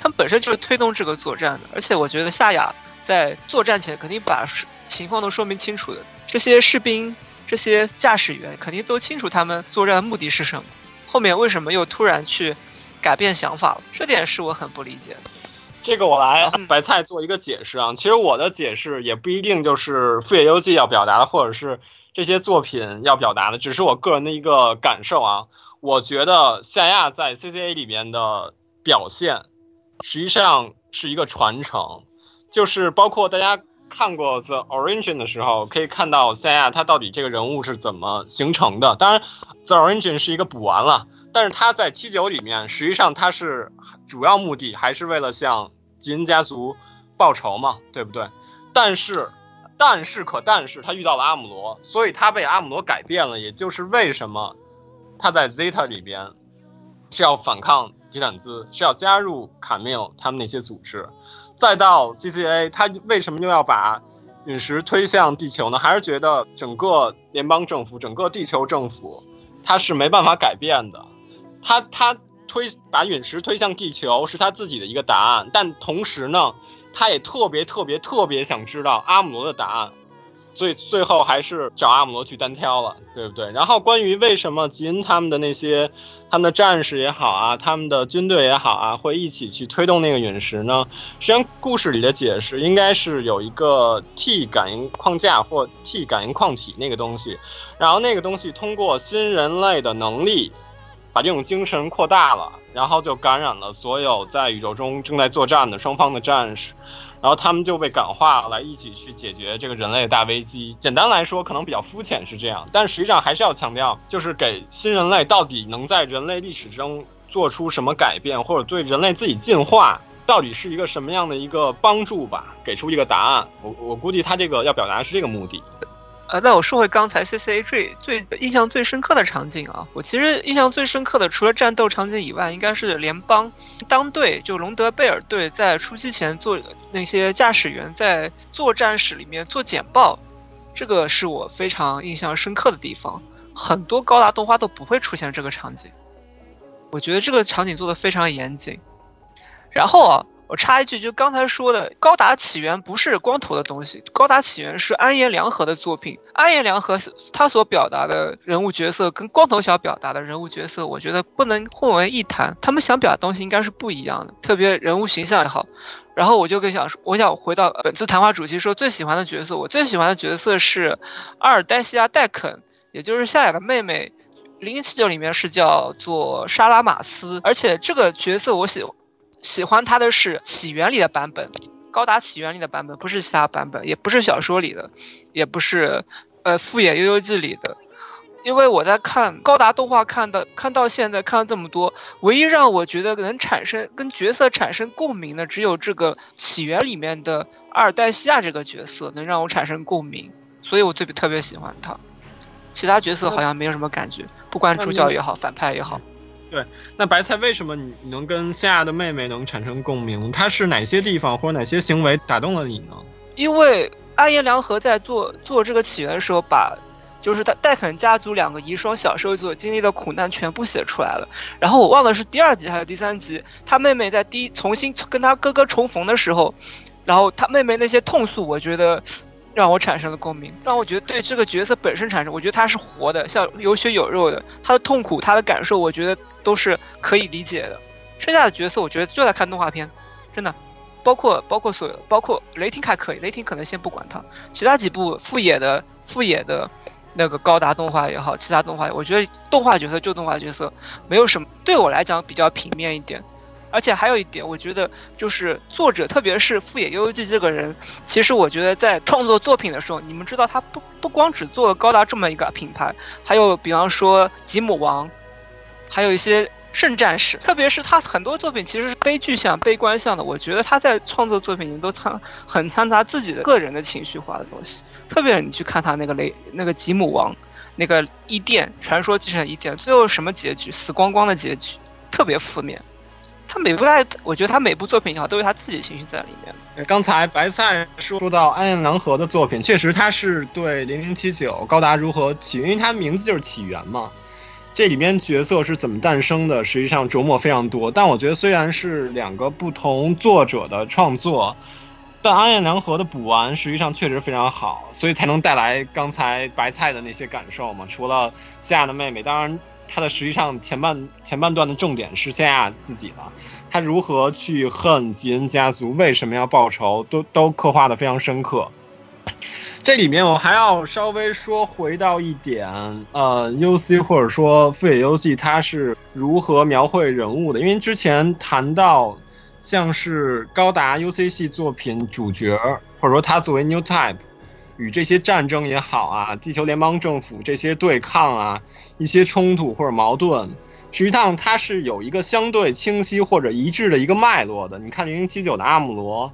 他们本身就是推动这个作战的，而且我觉得夏亚在作战前肯定把情况都说明清楚的。这些士兵、这些驾驶员肯定都清楚他们作战的目的是什么。后面为什么又突然去改变想法了？这点是我很不理解的。这个我来白菜做一个解释啊。其实我的解释也不一定就是《富野游记》要表达的，或者是。这些作品要表达的只是我个人的一个感受啊，我觉得夏亚在 CCA 里面的表现，实际上是一个传承，就是包括大家看过 The Origin 的时候，可以看到夏亚他到底这个人物是怎么形成的。当然，The Origin 是一个补完了，但是他在七九里面，实际上他是主要目的还是为了向吉恩家族报仇嘛，对不对？但是。但是可但是他遇到了阿姆罗，所以他被阿姆罗改变了，也就是为什么他在 Zeta 里边是要反抗吉坦兹，是要加入卡缪他们那些组织，再到 CCA，他为什么又要把陨石推向地球呢？还是觉得整个联邦政府、整个地球政府他是没办法改变的，他他推把陨石推向地球是他自己的一个答案，但同时呢？他也特别特别特别想知道阿姆罗的答案，所以最后还是找阿姆罗去单挑了，对不对？然后关于为什么吉恩他们的那些他们的战士也好啊，他们的军队也好啊，会一起去推动那个陨石呢？实际上故事里的解释应该是有一个 T 感应框架或 T 感应矿体那个东西，然后那个东西通过新人类的能力。把这种精神扩大了，然后就感染了所有在宇宙中正在作战的双方的战士，然后他们就被感化来一起去解决这个人类大危机。简单来说，可能比较肤浅是这样，但实际上还是要强调，就是给新人类到底能在人类历史中做出什么改变，或者对人类自己进化到底是一个什么样的一个帮助吧，给出一个答案。我我估计他这个要表达的是这个目的。呃，那我说回刚才 C C A 最最印象最深刻的场景啊，我其实印象最深刻的，除了战斗场景以外，应该是联邦当队就隆德贝尔队在出击前做那些驾驶员在作战室里面做简报，这个是我非常印象深刻的地方。很多高达动画都不会出现这个场景，我觉得这个场景做的非常严谨。然后啊。我插一句，就刚才说的，《高达起源》不是光头的东西，《高达起源》是安彦良和的作品。安彦良和他所表达的人物角色跟光头想表达的人物角色，我觉得不能混为一谈。他们想表达东西应该是不一样的，特别人物形象也好。然后我就跟想说，我想回到本次谈话主题，说最喜欢的角色，我最喜欢的角色是阿尔黛西亚·戴肯，也就是夏雅的妹妹。零零七九里面是叫做莎拉·马斯，而且这个角色我喜。喜欢他的是起源里的版本，高达起源里的版本，不是其他版本，也不是小说里的，也不是呃复野悠悠记里的。因为我在看高达动画，看到看到现在看了这么多，唯一让我觉得能产生跟角色产生共鸣的，只有这个起源里面的阿尔黛西亚这个角色能让我产生共鸣，所以我最特别喜欢他。其他角色好像没有什么感觉，不管主角也好，反派也好。对，那白菜为什么你能跟夏亚的妹妹能产生共鸣？她是哪些地方或者哪些行为打动了你呢？因为安彦良和在做做这个起源的时候，把就是他戴肯家族两个遗孀小时候所经历的苦难全部写出来了。然后我忘了是第二集还是第三集，他妹妹在第一重新跟他哥哥重逢的时候，然后他妹妹那些痛诉，我觉得让我产生了共鸣，让我觉得对这个角色本身产生，我觉得他是活的，像有血有肉的，他的痛苦，他的感受，我觉得。都是可以理解的，剩下的角色我觉得就在看动画片，真的，包括包括所有，包括雷霆还可以，雷霆可能先不管他，其他几部副野的副野的那个高达动画也好，其他动画，我觉得动画角色就动画角色，没有什么对我来讲比较平面一点，而且还有一点，我觉得就是作者，特别是富野悠悠记这个人，其实我觉得在创作作品的时候，你们知道他不不光只做了高达这么一个品牌，还有比方说吉姆王。还有一些圣战士，特别是他很多作品其实是悲剧向、悲观向的。我觉得他在创作作品里面都掺很掺杂自己的个人的情绪化的东西。特别你去看他那个雷那个吉姆王，那个伊甸传说继承伊甸，最后什么结局？死光光的结局，特别负面。他每部他，我觉得他每部作品也好，都有他自己情绪在里面。刚才白菜说到安彦良和的作品，确实他是对零零七九高达如何起，因为他名字就是起源嘛。这里面角色是怎么诞生的？实际上琢磨非常多。但我觉得虽然是两个不同作者的创作，但安彦良和的补完实际上确实非常好，所以才能带来刚才白菜的那些感受嘛。除了夏亚的妹妹，当然他的实际上前半前半段的重点是夏亚自己了，他如何去恨吉恩家族，为什么要报仇，都都刻画的非常深刻。这里面我还要稍微说回到一点，呃，U C 或者说富野由纪他是如何描绘人物的？因为之前谈到像是高达 U C 系作品主角，或者说他作为 New Type 与这些战争也好啊，地球联邦政府这些对抗啊，一些冲突或者矛盾，实际上它是有一个相对清晰或者一致的一个脉络的。你看零零七九的阿姆罗，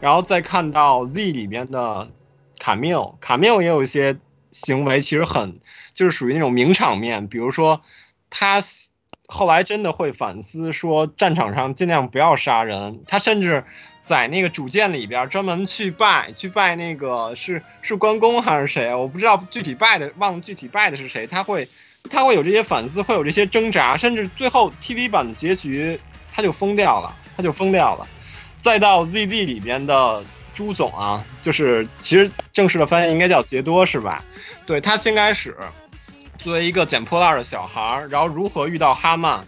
然后再看到 Z 里面的。卡缪，卡缪也有一些行为，其实很就是属于那种名场面。比如说，他后来真的会反思，说战场上尽量不要杀人。他甚至在那个主舰里边专门去拜，去拜那个是是关公还是谁？我不知道具体拜的，忘了具体拜的是谁。他会他会有这些反思，会有这些挣扎，甚至最后 TV 版的结局他就疯掉了，他就疯掉了。再到 ZD 里边的。朱总啊，就是其实正式的翻译应该叫杰多是吧？对他先开始作为一个捡破烂的小孩，然后如何遇到哈曼，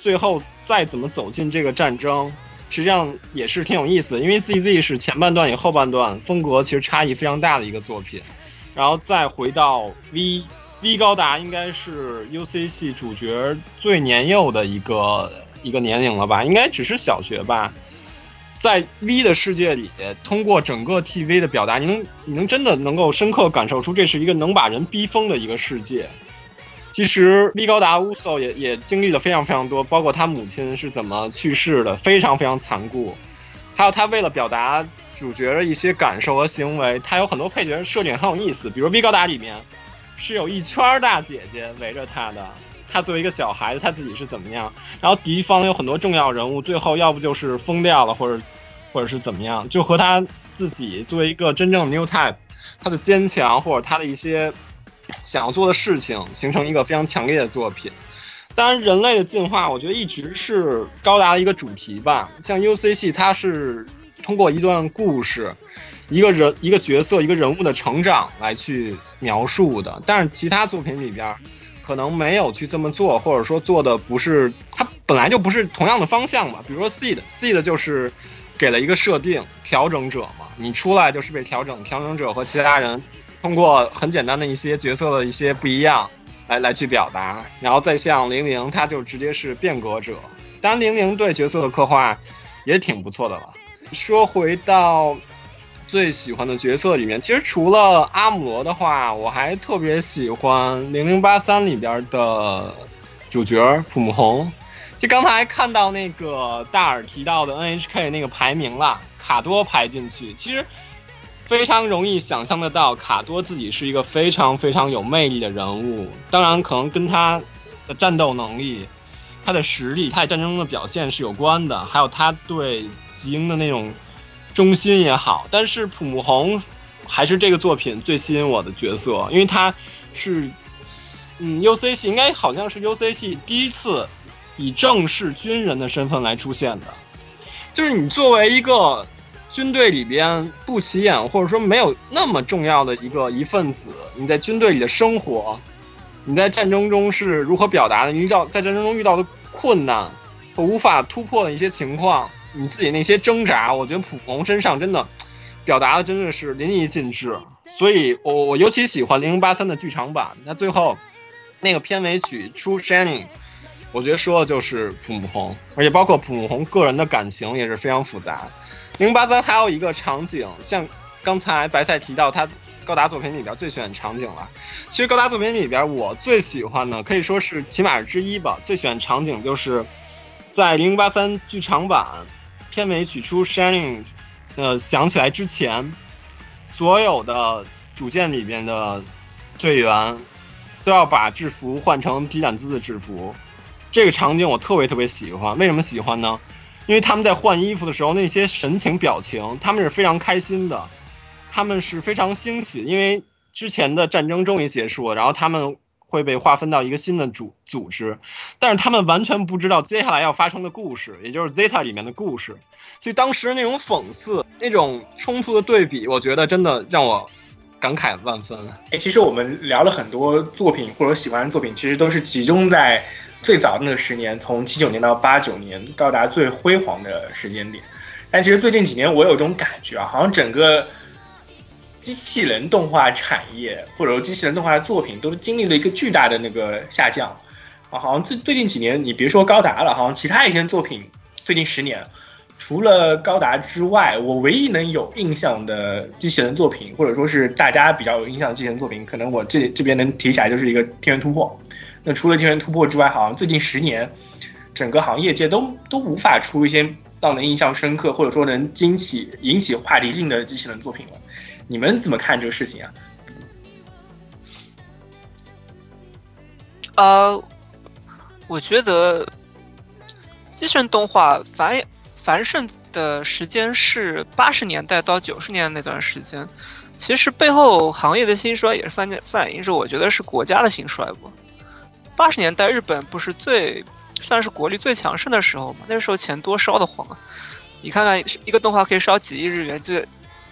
最后再怎么走进这个战争，实际上也是挺有意思的。因为 ZZ 是前半段与后半段风格其实差异非常大的一个作品，然后再回到 V V 高达，应该是 UC 系主角最年幼的一个一个年龄了吧？应该只是小学吧。在 V 的世界里，通过整个 TV 的表达，你能你能真的能够深刻感受出这是一个能把人逼疯的一个世界。其实 V 高达乌索也也经历了非常非常多，包括他母亲是怎么去世的，非常非常残酷。还有他为了表达主角的一些感受和行为，他有很多配角设定很有意思，比如《V 高达》里面是有一圈大姐姐围着他的，他作为一个小孩子，他自己是怎么样？然后敌方有很多重要人物，最后要不就是疯掉了，或者或者是怎么样，就和他自己作为一个真正的 New Type，他的坚强或者他的一些想要做的事情，形成一个非常强烈的作品。当然，人类的进化，我觉得一直是高达的一个主题吧。像 UC 系，它是通过一段故事、一个人、一个角色、一个人物的成长来去描述的。但是其他作品里边，可能没有去这么做，或者说做的不是它本来就不是同样的方向嘛。比如说 Seed，Seed 就是给了一个设定，调整者嘛，你出来就是被调整，调整者和其他人通过很简单的一些角色的一些不一样。来来去表达，然后再像零零，他就直接是变革者。当然，零零对角色的刻画也挺不错的了。说回到最喜欢的角色里面，其实除了阿姆罗的话，我还特别喜欢零零八三里边的主角普姆红。就刚才看到那个大耳提到的 NHK 那个排名了，卡多排进去，其实。非常容易想象得到，卡多自己是一个非常非常有魅力的人物。当然，可能跟他的战斗能力、他的实力、他在战争中的表现是有关的，还有他对吉英的那种中心也好。但是普木红还是这个作品最吸引我的角色，因为他是，嗯，UC 系应该好像是 UC 系第一次以正式军人的身份来出现的，就是你作为一个。军队里边不起眼，或者说没有那么重要的一个一份子，你在军队里的生活，你在战争中是如何表达的？你遇到在战争中遇到的困难和无法突破的一些情况，你自己那些挣扎，我觉得普红身上真的表达的真的是淋漓尽致。所以我我尤其喜欢零零八三的剧场版，那最后那个片尾曲《True Shining》，我觉得说的就是普红，而且包括普红个人的感情也是非常复杂。零零八三还有一个场景，像刚才白菜提到他高达作品里边最喜欢场景了。其实高达作品里边我最喜欢的可以说是起码之一吧。最喜欢场景就是在零零八三剧场版片尾曲出 Shining，呃响起来之前，所有的主舰里边的队员都要把制服换成迪展兹的制服。这个场景我特别特别喜欢，为什么喜欢呢？因为他们在换衣服的时候，那些神情表情，他们是非常开心的，他们是非常欣喜，因为之前的战争终于结束了，然后他们会被划分到一个新的组组织，但是他们完全不知道接下来要发生的故事，也就是 Zeta 里面的故事，所以当时那种讽刺、那种冲突的对比，我觉得真的让我感慨万分。哎，其实我们聊了很多作品或者喜欢的作品，其实都是集中在。最早的那个十年，从七九年到八九年，到达最辉煌的时间点。但其实最近几年，我有种感觉啊，好像整个机器人动画产业，或者说机器人动画的作品，都是经历了一个巨大的那个下降。啊，好像最最近几年，你别说高达了，好像其他一些作品，最近十年，除了高达之外，我唯一能有印象的机器人作品，或者说是大家比较有印象的机器人作品，可能我这这边能提起来就是一个《天元突破》。那除了天元突破之外，好像最近十年，整个行业界都都无法出一些让人印象深刻，或者说能惊起、引起话题性的机器人作品了。你们怎么看这个事情啊？呃，我觉得机器人动画繁繁盛的时间是八十年代到九十年那段时间，其实背后行业的兴衰也是反反映着，我觉得是国家的兴衰不？八十年代日本不是最算是国力最强盛的时候嘛？那时候钱多烧得慌啊！你看看一个动画可以烧几亿日元就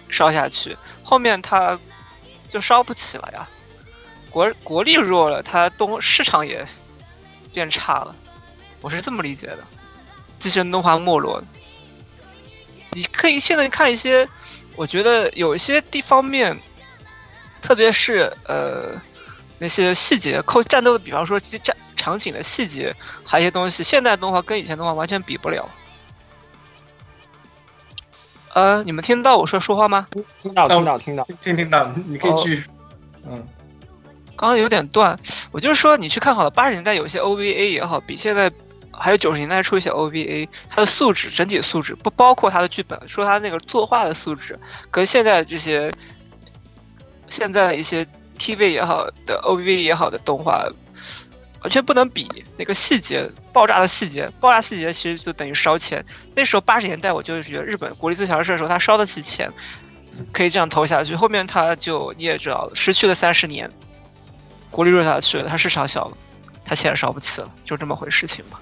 烧下去，后面它就烧不起了呀。国国力弱了，它动市场也变差了。我是这么理解的。机器人动画没落，你可以现在看一些，我觉得有一些地方面，特别是呃。那些细节，扣战斗的，比方说战场景的细节，还有一些东西，现代动画跟以前动画完全比不了。呃，你们听到我说说话吗？听到，听到，听到，听听到，你可以去。嗯，刚刚有点断。我就是说，你去看好了，八十年代有一些 OVA 也好，比现在还有九十年代出一些 OVA，它的素质整体素质不包括它的剧本，说它那个作画的素质，跟现在这些现在的一些 TV 也好的 OVA 也好的动画完全不能比。那个细节爆炸的细节，爆炸细节其实就等于烧钱。那时候八十年代，我就觉得日本国力最强势的时候，他烧得起钱，可以这样投下去。后面他就你也知道了，失去了三十年，国力弱下去了，他市场小了，他钱烧不起了，就这么回事情吧。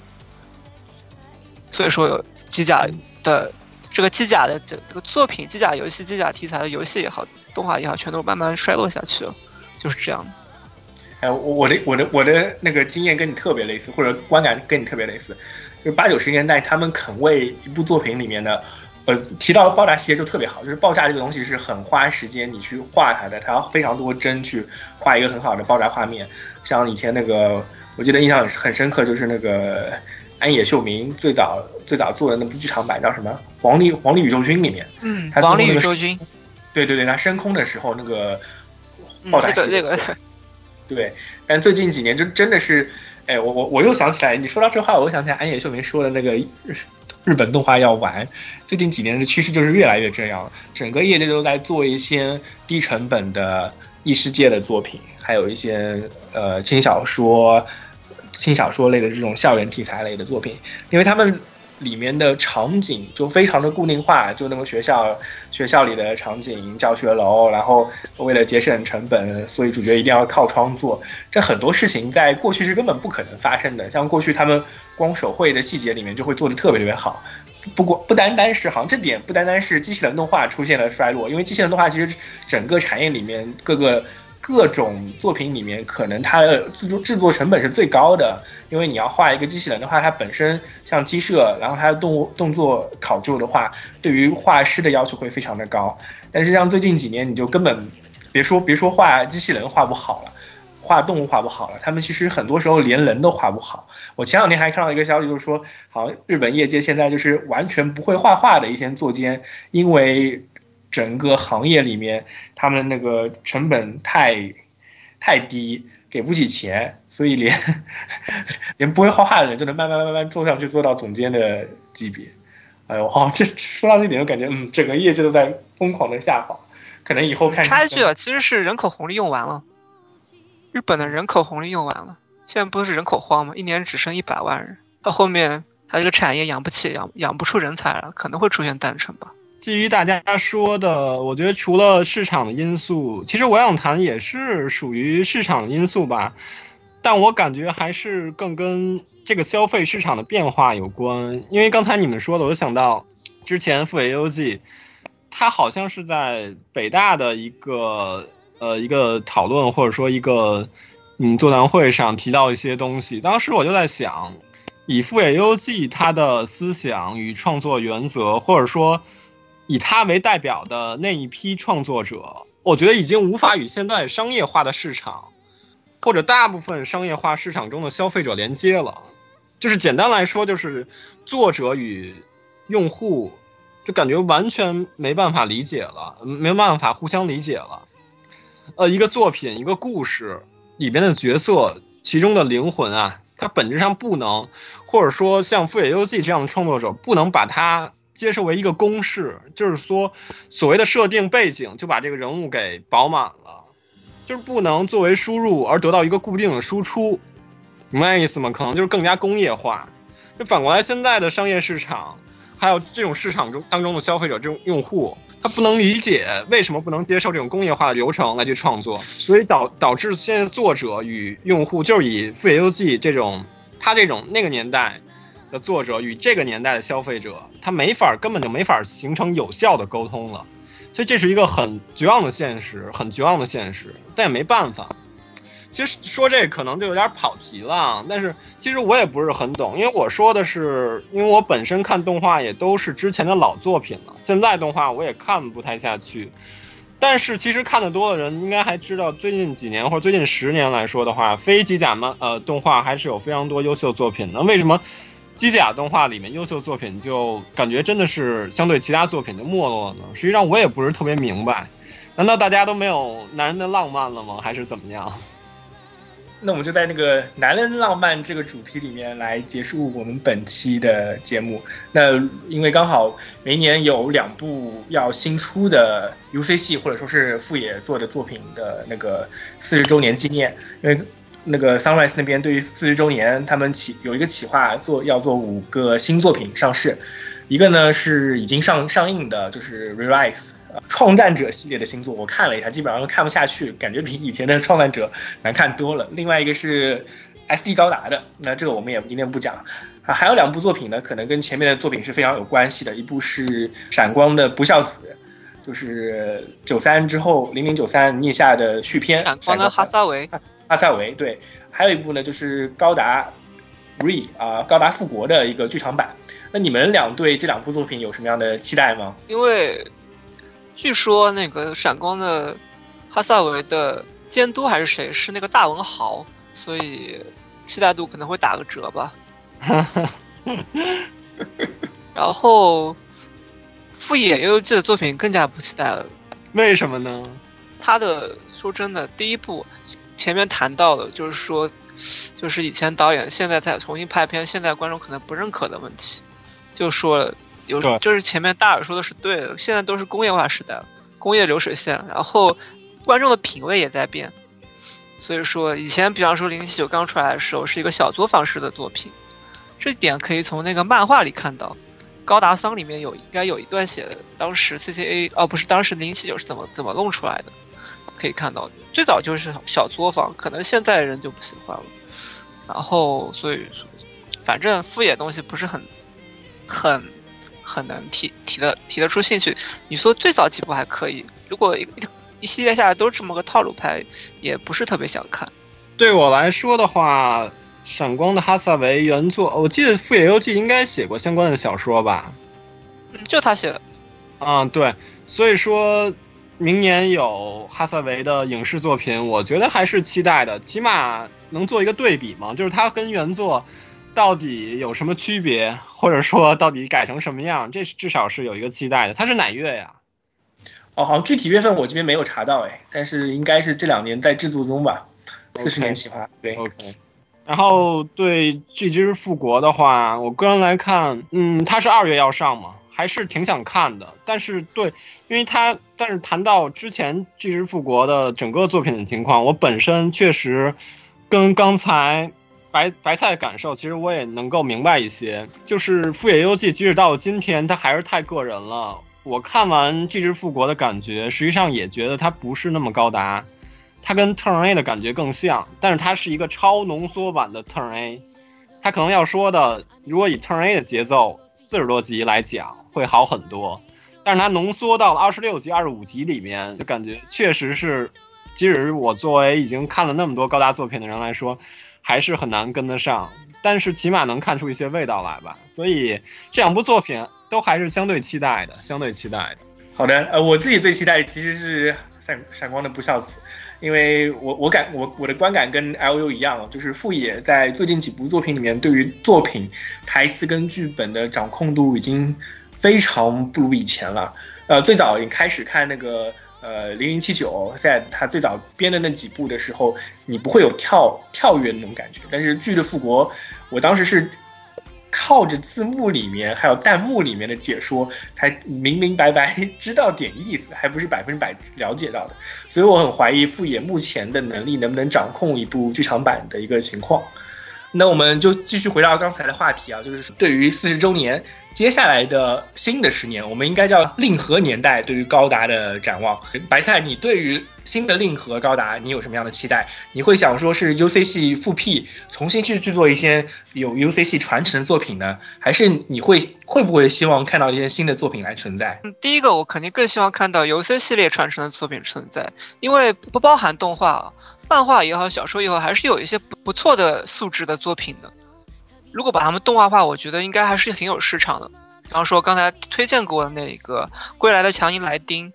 所以说，有机甲的这个机甲的这这个作品，机甲游戏、机甲题材的游戏也好，动画也好，全都慢慢衰落下去了，就是这样。哎，我我的我的我的那个经验跟你特别类似，或者观感跟你特别类似，就八九十年代他们肯为一部作品里面的，呃，提到爆炸细节就特别好，就是爆炸这个东西是很花时间你去画它的，它要非常多帧去画一个很好的爆炸画面。像以前那个，我记得印象很很深刻，就是那个。安野秀明最早最早做的那部剧场版叫什么《黄历黄历宇宙军》里面，嗯，黄历宇宙军，对对对，他升空的时候那个爆炸戏，这个对。但最近几年就真的是，哎，我我我又想起来，你说到这话，我又想起来安野秀明说的那个日日本动画要完。最近几年的趋势就是越来越这样，整个业界都在做一些低成本的异世界的作品，还有一些呃轻小说。轻小说类的这种校园题材类的作品，因为他们里面的场景就非常的固定化，就那个学校学校里的场景、教学楼，然后为了节省成本，所以主角一定要靠窗做。这很多事情在过去是根本不可能发生的。像过去他们光手绘的细节里面就会做的特别特别好。不过不单单是好像这点不单单是机器人动画出现了衰落，因为机器人动画其实整个产业里面各个。各种作品里面，可能它的制作制作成本是最高的，因为你要画一个机器人的话，它本身像机设，然后它的动动作考究的话，对于画师的要求会非常的高。但是像最近几年，你就根本别说别说画机器人画不好了，画动物画不好了，他们其实很多时候连人都画不好。我前两天还看到一个消息，就是说，好像日本业界现在就是完全不会画画的一些作监，因为。整个行业里面，他们那个成本太太低，给不起钱，所以连 连不会画画的人就能慢慢慢慢做上去，做到总监的级别。哎呦，好，这说到这点，我感觉嗯，整个业界都在疯狂的下滑。可能以后看差距啊，其实是人口红利用完了，日本的人口红利用完了，现在不是人口荒吗？一年只剩一百万人，到后面它这个产业养不起，养养不出人才了，可能会出现断层吧。基于大家说的，我觉得除了市场的因素，其实我想谈也是属于市场因素吧。但我感觉还是更跟这个消费市场的变化有关。因为刚才你们说的，我想到之前富野由纪，他好像是在北大的一个呃一个讨论或者说一个嗯座谈会上提到一些东西。当时我就在想，以富野由纪他的思想与创作原则，或者说。以他为代表的那一批创作者，我觉得已经无法与现在商业化的市场，或者大部分商业化市场中的消费者连接了。就是简单来说，就是作者与用户，就感觉完全没办法理解了，没办法互相理解了。呃，一个作品，一个故事里边的角色，其中的灵魂啊，它本质上不能，或者说像富野由纪这样的创作者，不能把它。接受为一个公式，就是说，所谓的设定背景就把这个人物给饱满了，就是不能作为输入而得到一个固定的输出，明白意思吗？可能就是更加工业化。就反过来，现在的商业市场，还有这种市场中当中的消费者这种用户，他不能理解为什么不能接受这种工业化的流程来去创作，所以导导致现在作者与用户就是以富野由纪这种他这种那个年代。作者与这个年代的消费者，他没法根本就没法形成有效的沟通了，所以这是一个很绝望的现实，很绝望的现实，但也没办法。其实说这可能就有点跑题了，但是其实我也不是很懂，因为我说的是，因为我本身看动画也都是之前的老作品了，现在动画我也看不太下去。但是其实看得多的人应该还知道，最近几年或者最近十年来说的话，非机甲漫呃动画还是有非常多优秀作品的。为什么？机甲动画里面优秀作品就感觉真的是相对其他作品就没落了呢。实际上我也不是特别明白，难道大家都没有男人的浪漫了吗？还是怎么样？那我们就在那个男人浪漫这个主题里面来结束我们本期的节目。那因为刚好明年有两部要新出的 UC 系或者说是富野做的作品的那个四十周年纪念，因为那个 Sunrise 那边对于四十周年，他们企有一个企划做要做五个新作品上市，一个呢是已经上上映的，就是 Rerise。创战者系列的新作，我看了一下，基本上都看不下去，感觉比以前的创战者难看多了。另外一个是 SD 高达的，那这个我们也今天不讲啊。还有两部作品呢，可能跟前面的作品是非常有关系的。一部是闪光的不孝子，就是九三之后零零九三聂下的续篇。闪光的哈萨维，哈萨维对。还有一部呢，就是高达 Re 啊，高达复国的一个剧场版。那你们俩对这两部作品有什么样的期待吗？因为。据说那个闪光的哈萨维的监督还是谁？是那个大文豪，所以期待度可能会打个折吧。然后富野悠悠记的作品更加不期待了。为什么呢？他的说真的，第一部前面谈到了，就是说，就是以前导演现在再重新拍片，现在观众可能不认可的问题，就说了。有就是前面大耳说的是对的，现在都是工业化时代了，工业流水线，然后观众的品味也在变，所以说以前比方说零零七九刚出来的时候是一个小作坊式的作品，这点可以从那个漫画里看到，高达桑里面有应该有一段写的当时 CCA 哦不是当时零七九是怎么怎么弄出来的，可以看到最早就是小作坊，可能现在人就不喜欢了，然后所以反正副野东西不是很很。很难提提的提得出兴趣。你说最早几部还可以，如果一一系列下来都是这么个套路拍，也不是特别想看。对我来说的话，闪光的哈萨维原作，我记得富野由纪应该写过相关的小说吧？嗯，就他写的。嗯，对。所以说明年有哈萨维的影视作品，我觉得还是期待的，起码能做一个对比嘛，就是他跟原作。到底有什么区别，或者说到底改成什么样？这至少是有一个期待的。他是哪月呀？哦，好像具体月份我这边没有查到哎，但是应该是这两年在制作中吧。四十年企划，对。OK。然后对《巨之复国》的话，我个人来看，嗯，它是二月要上嘛，还是挺想看的。但是对，因为它，但是谈到之前《巨之复国》的整个作品的情况，我本身确实跟刚才。白白菜的感受，其实我也能够明白一些。就是《富野游记》，即使到了今天，它还是太个人了。我看完《巨之复国》的感觉，实际上也觉得它不是那么高达，它跟 Turn A 的感觉更像，但是它是一个超浓缩版的 Turn A。它可能要说的，如果以 Turn A 的节奏，四十多集来讲会好很多，但是它浓缩到了二十六集、二十五集里面，就感觉确实是，即使我作为已经看了那么多高达作品的人来说。还是很难跟得上，但是起码能看出一些味道来吧。所以这两部作品都还是相对期待的，相对期待的。好的，呃，我自己最期待其实是闪闪光的不孝子，因为我我感我我的观感跟 L U 一样，就是富野在最近几部作品里面，对于作品台词跟剧本的掌控度已经非常不如以前了。呃，最早你开始看那个。呃，零零七九在他最早编的那几部的时候，你不会有跳跳跃那种感觉。但是《剧的复国》，我当时是靠着字幕里面还有弹幕里面的解说，才明明白白知道点意思，还不是百分之百了解到的。所以我很怀疑傅野目前的能力能不能掌控一部剧场版的一个情况。那我们就继续回到刚才的话题啊，就是对于四十周年。接下来的新的十年，我们应该叫令和年代。对于高达的展望，白菜，你对于新的令和高达，你有什么样的期待？你会想说是 U C 系复辟，重新去制作一些有 U C 系传承的作品呢？还是你会会不会希望看到一些新的作品来存在？嗯，第一个我肯定更希望看到 U C 系列传承的作品存在，因为不包含动画、漫画也好，小说也好，还是有一些不不错的素质的作品的。如果把它们动画化，我觉得应该还是挺有市场的。比方说刚才推荐过的那个《归来的强尼莱丁》，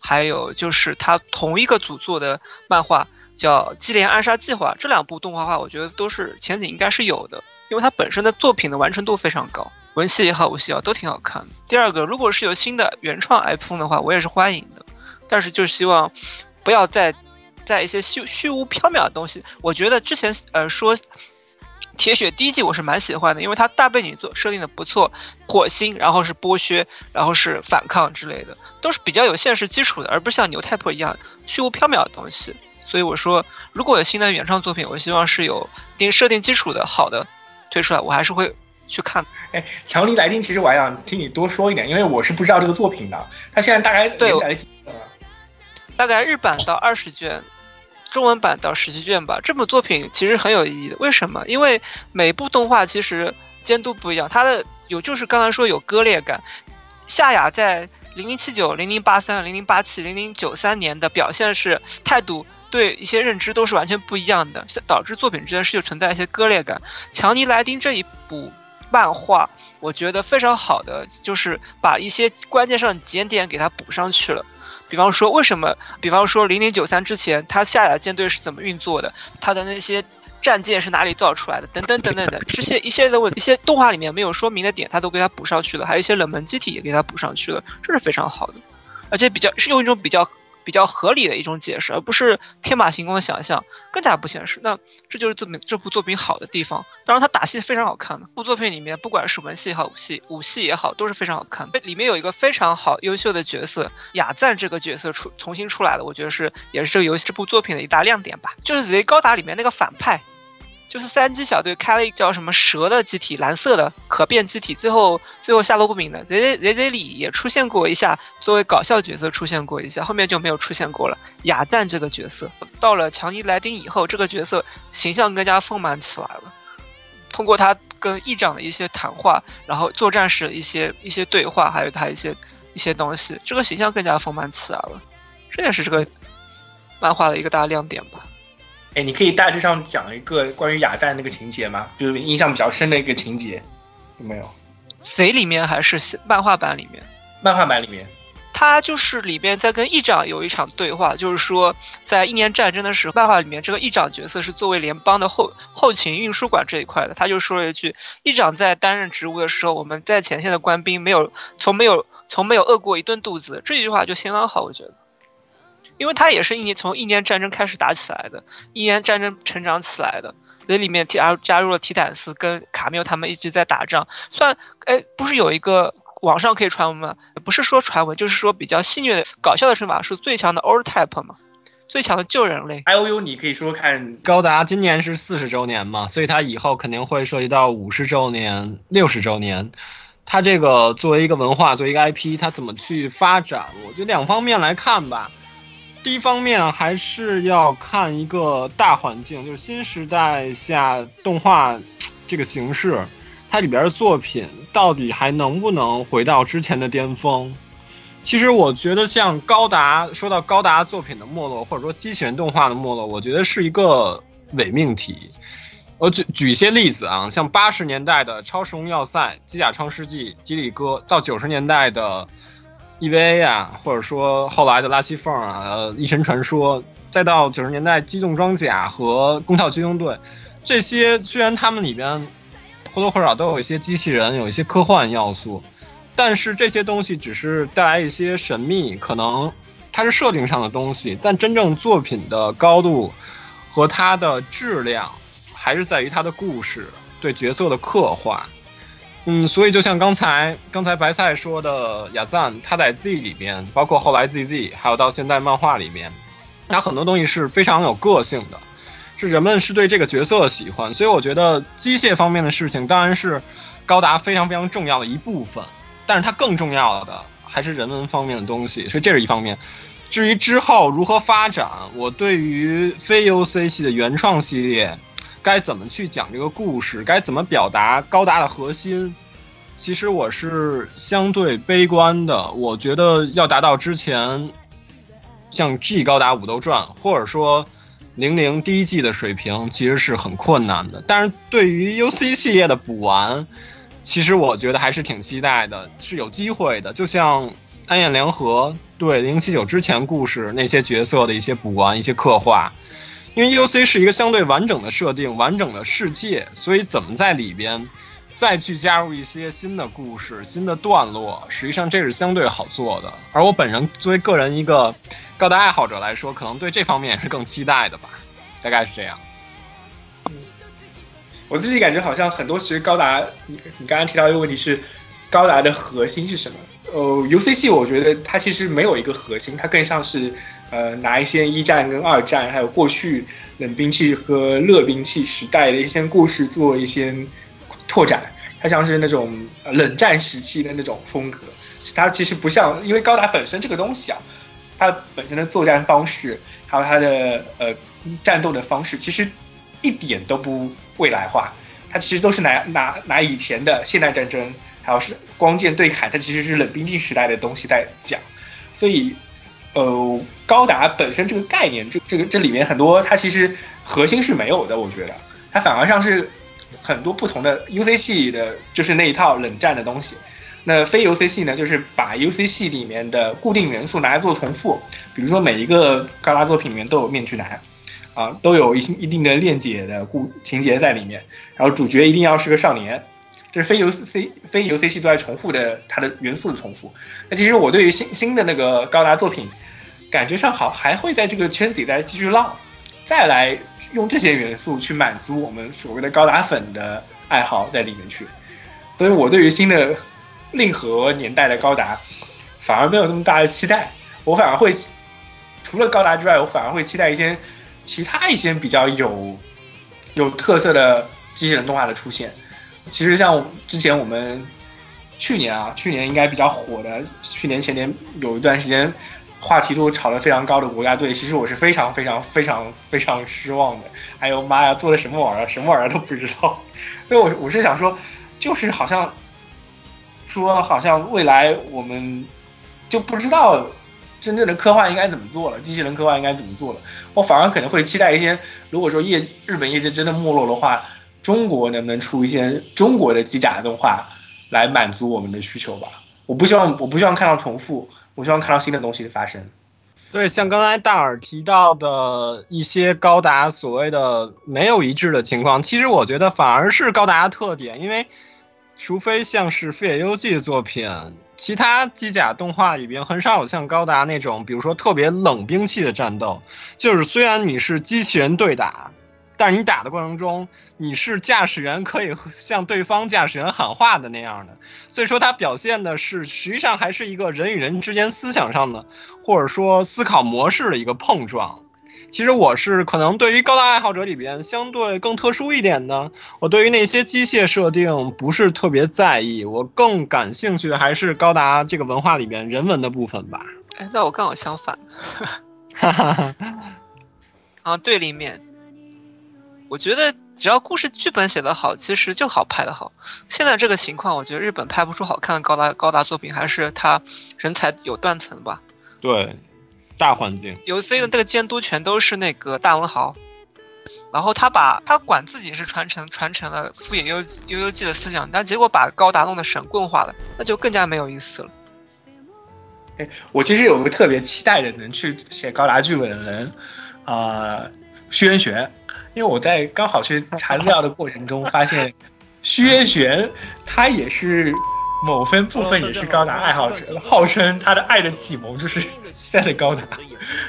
还有就是他同一个组做的漫画叫《基连暗杀计划》，这两部动画化，我觉得都是前景应该是有的，因为它本身的作品的完成度非常高，文戏也好，武戏也好，都挺好看的。第二个，如果是有新的原创 IP 的话，我也是欢迎的，但是就希望不要再。在一些虚虚无缥缈的东西。我觉得之前呃说。铁血第一季我是蛮喜欢的，因为它大背景做设定的不错，火星，然后是剥削，然后是反抗之类的，都是比较有现实基础的，而不是像牛太婆一样虚无缥缈的东西。所以我说，如果有新的原创作品，我希望是有定设定基础的好的推出来，我还是会去看。哎，强尼莱丁，其实我还想听你多说一点，因为我是不知道这个作品的。它现在大概连载了几卷了？大概日版到二十卷。中文版到十七卷吧，这部作品其实很有意义的。为什么？因为每部动画其实监督不一样，它的有就是刚才说有割裂感。夏雅在零零七九、零零八三、零零八七、零零九三年的表现是态度对一些认知都是完全不一样的，导致作品之间是有存在一些割裂感。强尼莱丁这一部漫画，我觉得非常好的就是把一些关键上节点给它补上去了。比方说，为什么？比方说，零零九三之前，他下的舰队是怎么运作的？他的那些战舰是哪里造出来的？等等等等的这些一系列的问，一些动画里面没有说明的点，他都给他补上去了。还有一些冷门机体也给他补上去了，这是非常好的，而且比较是用一种比较。比较合理的一种解释，而不是天马行空的想象，更加不现实。那这就是这这部作品好的地方。当然，它打戏非常好看的。部作品里面，不管是文戏也好，武戏武戏也好，都是非常好看的。里面有一个非常好优秀的角色，雅赞这个角色出重新出来了，我觉得是也是这个游戏这部作品的一大亮点吧。就是 Z 高达里面那个反派。就是三机小队开了一个叫什么蛇的机体，蓝色的可变机体，最后最后下落不明的。雷雷雷雷里也出现过一下，作为搞笑角色出现过一下，后面就没有出现过了。雅赞这个角色到了强尼莱丁以后，这个角色形象更加丰满起来了。通过他跟议长的一些谈话，然后作战时的一些一些对话，还有他一些一些东西，这个形象更加丰满起来了。这也是这个漫画的一个大亮点吧。哎，你可以大致上讲一个关于雅赞那个情节吗？就是印象比较深的一个情节，有没有？谁里面还是漫画版里面？漫画版里面，他就是里边在跟议长有一场对话，就是说在一年战争的时候，漫画里面这个议长角色是作为联邦的后后勤运输管这一块的，他就说了一句：议长在担任职务的时候，我们在前线的官兵没有从没有从没有饿过一顿肚子，这句话就相当好，我觉得。因为它也是一年从一年战争开始打起来的，一年战争成长起来的，所以里面加加入了提坦斯跟卡缪他们一直在打仗。算，哎，不是有一个网上可以传闻吗？不是说传闻，就是说比较戏谑的搞笑的说法是最强的 Old Type 嘛，最强的旧人类。I O U，你可以说看高达今年是四十周年嘛，所以它以后肯定会涉及到五十周年、六十周年。它这个作为一个文化，作为一个 IP，它怎么去发展？我觉得两方面来看吧。第一方面还是要看一个大环境，就是新时代下动画这个形式，它里边的作品到底还能不能回到之前的巅峰？其实我觉得像高达，说到高达作品的没落，或者说机器人动画的没落，我觉得是一个伪命题。我举举一些例子啊，像八十年代的《超时空要塞》《机甲创世纪》《吉里哥》，到九十年代的。EVA 啊，或者说后来的拉西凤啊，呃，一神传说，再到九十年代机动装甲和攻套机动队，这些虽然他们里边或多或少都有一些机器人，有一些科幻要素，但是这些东西只是带来一些神秘，可能它是设定上的东西，但真正作品的高度和它的质量，还是在于它的故事对角色的刻画。嗯，所以就像刚才刚才白菜说的，雅赞他在 Z 里边，包括后来 ZZ，还有到现在漫画里面，他很多东西是非常有个性的，是人们是对这个角色喜欢。所以我觉得机械方面的事情当然是高达非常非常重要的一部分，但是它更重要的还是人文方面的东西，所以这是一方面。至于之后如何发展，我对于非 UC 系的原创系列。该怎么去讲这个故事？该怎么表达高达的核心？其实我是相对悲观的。我觉得要达到之前像 G 高达武斗传，或者说零零第一季的水平，其实是很困难的。但是对于 UC 系列的补完，其实我觉得还是挺期待的，是有机会的。就像暗焰联合对零七九之前故事那些角色的一些补完、一些刻画。因为 U C 是一个相对完整的设定、完整的世界，所以怎么在里边再去加入一些新的故事、新的段落，实际上这是相对好做的。而我本人作为个人一个高达爱好者来说，可能对这方面也是更期待的吧，大概是这样。我自己感觉好像很多，其实高达，你你刚刚提到一个问题是，高达的核心是什么？呃 U C 系我觉得它其实没有一个核心，它更像是，呃，拿一些一战跟二战，还有过去冷兵器和热兵器时代的一些故事做一些拓展，它像是那种冷战时期的那种风格。它其实不像，因为高达本身这个东西啊，它本身的作战方式，还有它的呃战斗的方式，其实一点都不。未来化，它其实都是拿拿拿以前的现代战争，还有是光剑对砍，它其实是冷兵器时代的东西在讲，所以，呃，高达本身这个概念，这这个这里面很多它其实核心是没有的，我觉得它反而像是很多不同的 U C 系的，就是那一套冷战的东西，那非 UCC 呢，就是把 UCC 里面的固定元素拿来做重复，比如说每一个高达作品里面都有面具男。啊，都有一些一定的链接的故情节在里面，然后主角一定要是个少年，这是非游 C 非游 C 系都在重复的它的元素的重复。那其实我对于新新的那个高达作品，感觉上好还会在这个圈子里再继续浪，再来用这些元素去满足我们所谓的高达粉的爱好在里面去。所以我对于新的令和年代的高达，反而没有那么大的期待。我反而会除了高达之外，我反而会期待一些。其他一些比较有有特色的机器人动画的出现，其实像之前我们去年啊，去年应该比较火的，去年前年有一段时间话题度炒得非常高的国家队，其实我是非常非常非常非常失望的。哎呦妈呀，做的什么玩意儿，什么玩意儿都不知道。因为我我是想说，就是好像说好像未来我们就不知道。真正的科幻应该怎么做了？机器人科幻应该怎么做了？我反而可能会期待一些，如果说业日本业界真的没落的话，中国能不能出一些中国的机甲动画来满足我们的需求吧？我不希望，我不希望看到重复，我希望看到新的东西的发生。对，像刚才大耳提到的一些高达所谓的没有一致的情况，其实我觉得反而是高达的特点，因为除非像是富野由纪的作品。其他机甲动画里边很少有像高达那种，比如说特别冷兵器的战斗，就是虽然你是机器人对打，但是你打的过程中你是驾驶员可以向对方驾驶员喊话的那样的，所以说它表现的是实际上还是一个人与人之间思想上的，或者说思考模式的一个碰撞。其实我是可能对于高达爱好者里边相对更特殊一点的，我对于那些机械设定不是特别在意，我更感兴趣的还是高达这个文化里边人文的部分吧。哎，那我刚好相反。哈哈哈。啊，对立面。我觉得只要故事剧本写得好，其实就好拍得好。现在这个情况，我觉得日本拍不出好看的高达高达作品，还是他人才有断层吧。对。大环境有 C 的这个监督全都是那个大文豪，然后他把他管自己是传承传承了敷衍悠悠悠记的思想，但结果把高达弄得神棍化了，那就更加没有意思了。哎，我其实有个特别期待的能去写高达剧本的人，啊，虚渊玄，因为我在刚好去查资料的过程中发现，薛玄他也是。某分部分也是高达爱好者，号称他的爱的启蒙就是赛的高达，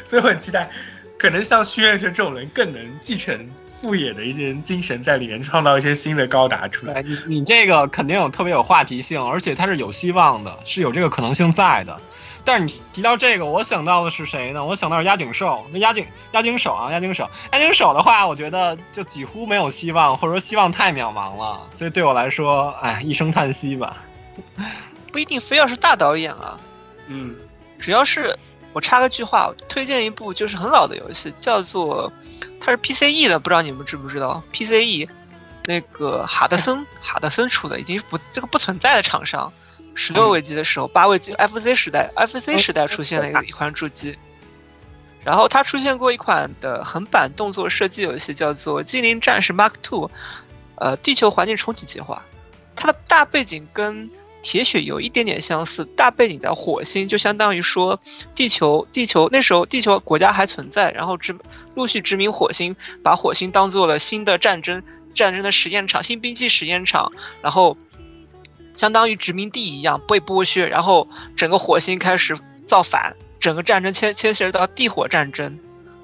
所以我很期待，可能像虚渊玄这种人更能继承富野的一些精神，在里面创造一些新的高达出来。你你这个肯定有特别有话题性，而且它是有希望的，是有这个可能性在的。但是你提到这个，我想到的是谁呢？我想到是押井寿。那押井押井守啊，押井守，押井守的话，我觉得就几乎没有希望，或者说希望太渺茫了。所以对我来说，哎，一声叹息吧。不一定非要是大导演啊，嗯，只要是我插个句话，推荐一部就是很老的游戏，叫做它是 PCE 的，不知道你们知不知道？PCE 那个哈德森哈德森出的，已经不这个不存在的厂商，十六位机的时候，八位机 FC 时代 FC 时代出现了一个一款主机，然后它出现过一款的横版动作射击游戏，叫做《精灵战士 Mark Two》，呃，地球环境重启计划，它的大背景跟铁血有一点点相似，大背景在火星，就相当于说地球，地球那时候地球国家还存在，然后殖陆续殖民火星，把火星当做了新的战争战争的实验场，新兵器实验场，然后相当于殖民地一样被剥削，然后整个火星开始造反，整个战争迁迁徙到地火战争。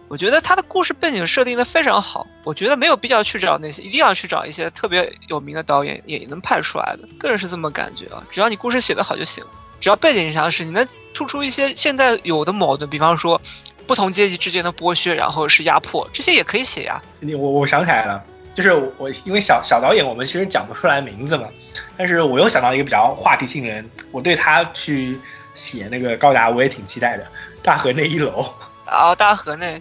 我觉得他的故事背景设定的非常好，我觉得没有必要去找那些，一定要去找一些特别有名的导演也能拍出来的，个人是这么感觉啊。只要你故事写得好就行，只要背景上是你能突出一些现在有的矛盾，比方说不同阶级之间的剥削，然后是压迫，这些也可以写呀。你我我想起来了，就是我因为小小导演我们其实讲不出来名字嘛，但是我又想到一个比较话题性人，我对他去写那个高达我也挺期待的，大河那一楼。啊，大河内。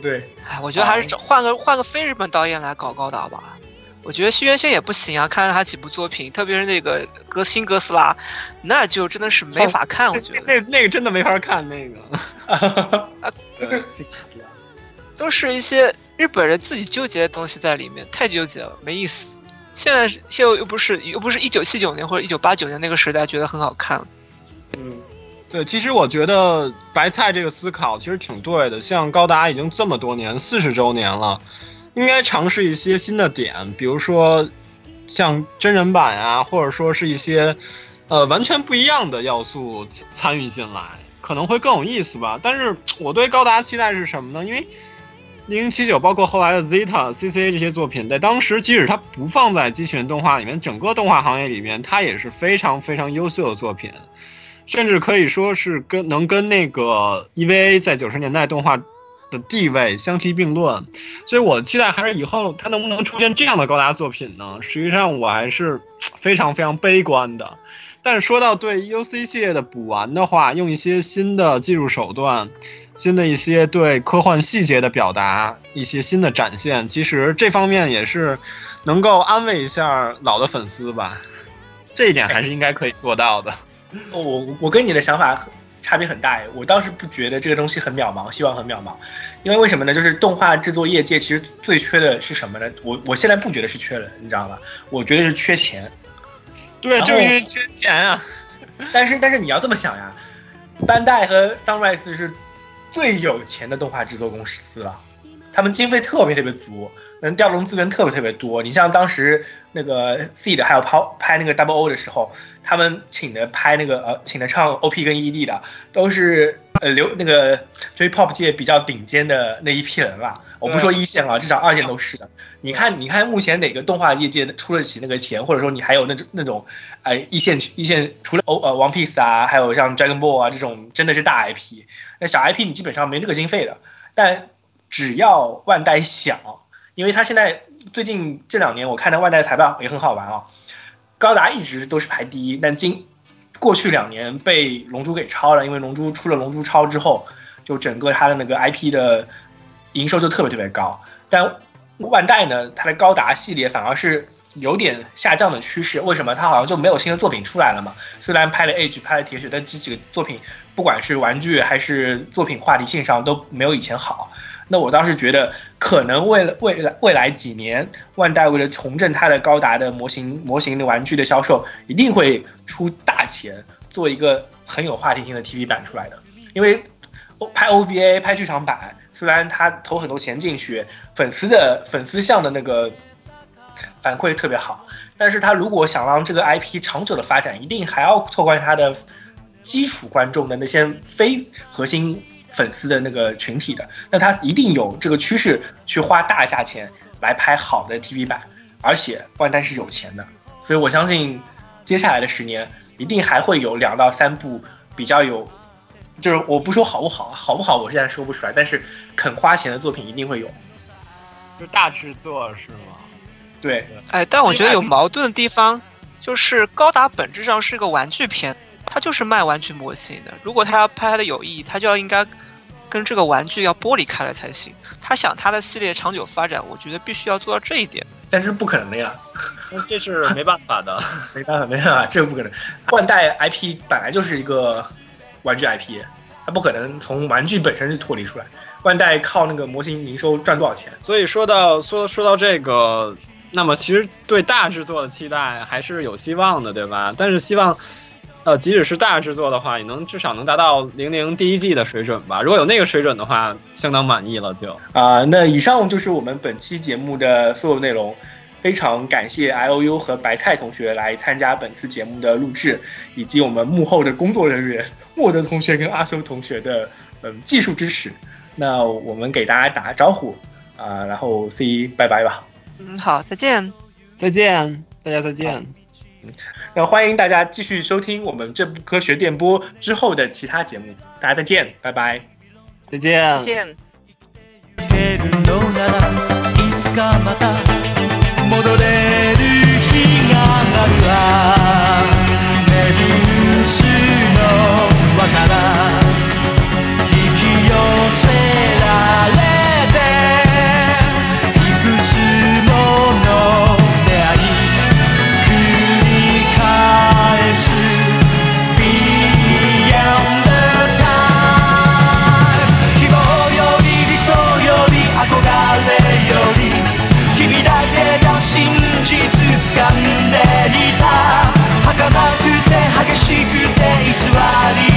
对，哎，我觉得还是换个换个非日本导演来搞高达吧。我觉得新原先也不行啊，看了他几部作品，特别是那个哥新哥斯拉，那就真的是没法看。我觉得那那个真的没法看，那个 都是一些日本人自己纠结的东西在里面，太纠结了，没意思。现在现在又不是又不是一九七九年或者一九八九年那个时代，觉得很好看。嗯。对，其实我觉得白菜这个思考其实挺对的。像高达已经这么多年，四十周年了，应该尝试一些新的点，比如说像真人版啊，或者说是一些呃完全不一样的要素参与进来，可能会更有意思吧。但是我对高达期待是什么呢？因为零零七九包括后来的 Zeta、CCA 这些作品，在当时即使它不放在机器人动画里面，整个动画行业里面，它也是非常非常优秀的作品。甚至可以说是跟能跟那个 EVA 在九十年代动画的地位相提并论，所以我期待还是以后它能不能出现这样的高达作品呢？实际上我还是非常非常悲观的。但是说到对 UC 系列的补完的话，用一些新的技术手段，新的一些对科幻细节的表达，一些新的展现，其实这方面也是能够安慰一下老的粉丝吧。这一点还是应该可以做到的。我我跟你的想法差别很大哎，我倒是不觉得这个东西很渺茫，希望很渺茫，因为为什么呢？就是动画制作业界其实最缺的是什么呢？我我现在不觉得是缺人，你知道吧？我觉得是缺钱。对，就是因为缺钱啊。但是但是你要这么想呀，班代和 Sunrise 是最有钱的动画制作公司了，他们经费特别特别足。能调动资源特别特别多，你像当时那个 Seed 还有拍拍那个 Double O 的时候，他们请的拍那个呃，请的唱 OP 跟 ED 的，都是呃流那个 J-Pop 界比较顶尖的那一批人了。我不说一线啊，至少二线都是的。你看，你看目前哪个动画业界出得起那个钱，或者说你还有那种那种，呃，一线一线除了哦呃 One Piece 啊，还有像 Dragon Ball 啊这种真的是大 IP，那小 IP 你基本上没那个经费的。但只要万代想。因为他现在最近这两年，我看的万代财报也很好玩啊。高达一直都是排第一，但今过去两年被龙珠给超了。因为龙珠出了龙珠超之后，就整个它的那个 IP 的营收就特别特别高。但万代呢，它的高达系列反而是有点下降的趋势。为什么？它好像就没有新的作品出来了嘛？虽然拍了 Age，拍了铁血，但这几个作品不管是玩具还是作品话题性上都没有以前好。那我当时觉得，可能为了未来未来几年，万代为了重振它的高达的模型模型的玩具的销售，一定会出大钱做一个很有话题性的 TV 版出来的。因为拍 OVA 拍剧场版，虽然他投很多钱进去，粉丝的粉丝向的那个反馈特别好，但是他如果想让这个 IP 长久的发展，一定还要拓宽他的基础观众的那些非核心。粉丝的那个群体的，那他一定有这个趋势去花大价钱来拍好的 TV 版，而且万代是有钱的，所以我相信接下来的十年一定还会有两到三部比较有，就是我不说好不好，好不好我现在说不出来，但是肯花钱的作品一定会有，就大制作是吗？对，哎，但我觉得有矛盾的地方就是高达本质上是个玩具片，它就是卖玩具模型的，如果他要拍的有意义，他就要应该。跟这个玩具要剥离开来才行。他想他的系列长久发展，我觉得必须要做到这一点。但是不可能的呀，这是没办法的，没办法，没办法，这个不可能。万代 IP 本来就是一个玩具 IP，它不可能从玩具本身就脱离出来。万代靠那个模型营收赚多少钱？所以说到说说到这个，那么其实对大制作的期待还是有希望的，对吧？但是希望，呃，即使是大制作的话，也能至少能达到零零第一季的水准吧。如果有那个水准的话，相当满意了就。啊、那以上就是我们本期节目的所有内容。非常感谢 I O U 和白菜同学来参加本次节目的录制，以及我们幕后的工作人员莫德同学跟阿修同学的，嗯，技术支持，那我们给大家打个招呼啊，然后 C 拜拜吧。嗯，好，再见，再见，大家再见。嗯，那欢迎大家继续收听我们这部科学电波之后的其他节目，大家再见，拜拜，再见，再见。から引き寄せられていくつもの出会い繰り返す Be and the time 希望より理想より憧れより君だけが真実掴んでいた儚くて激しくて偽り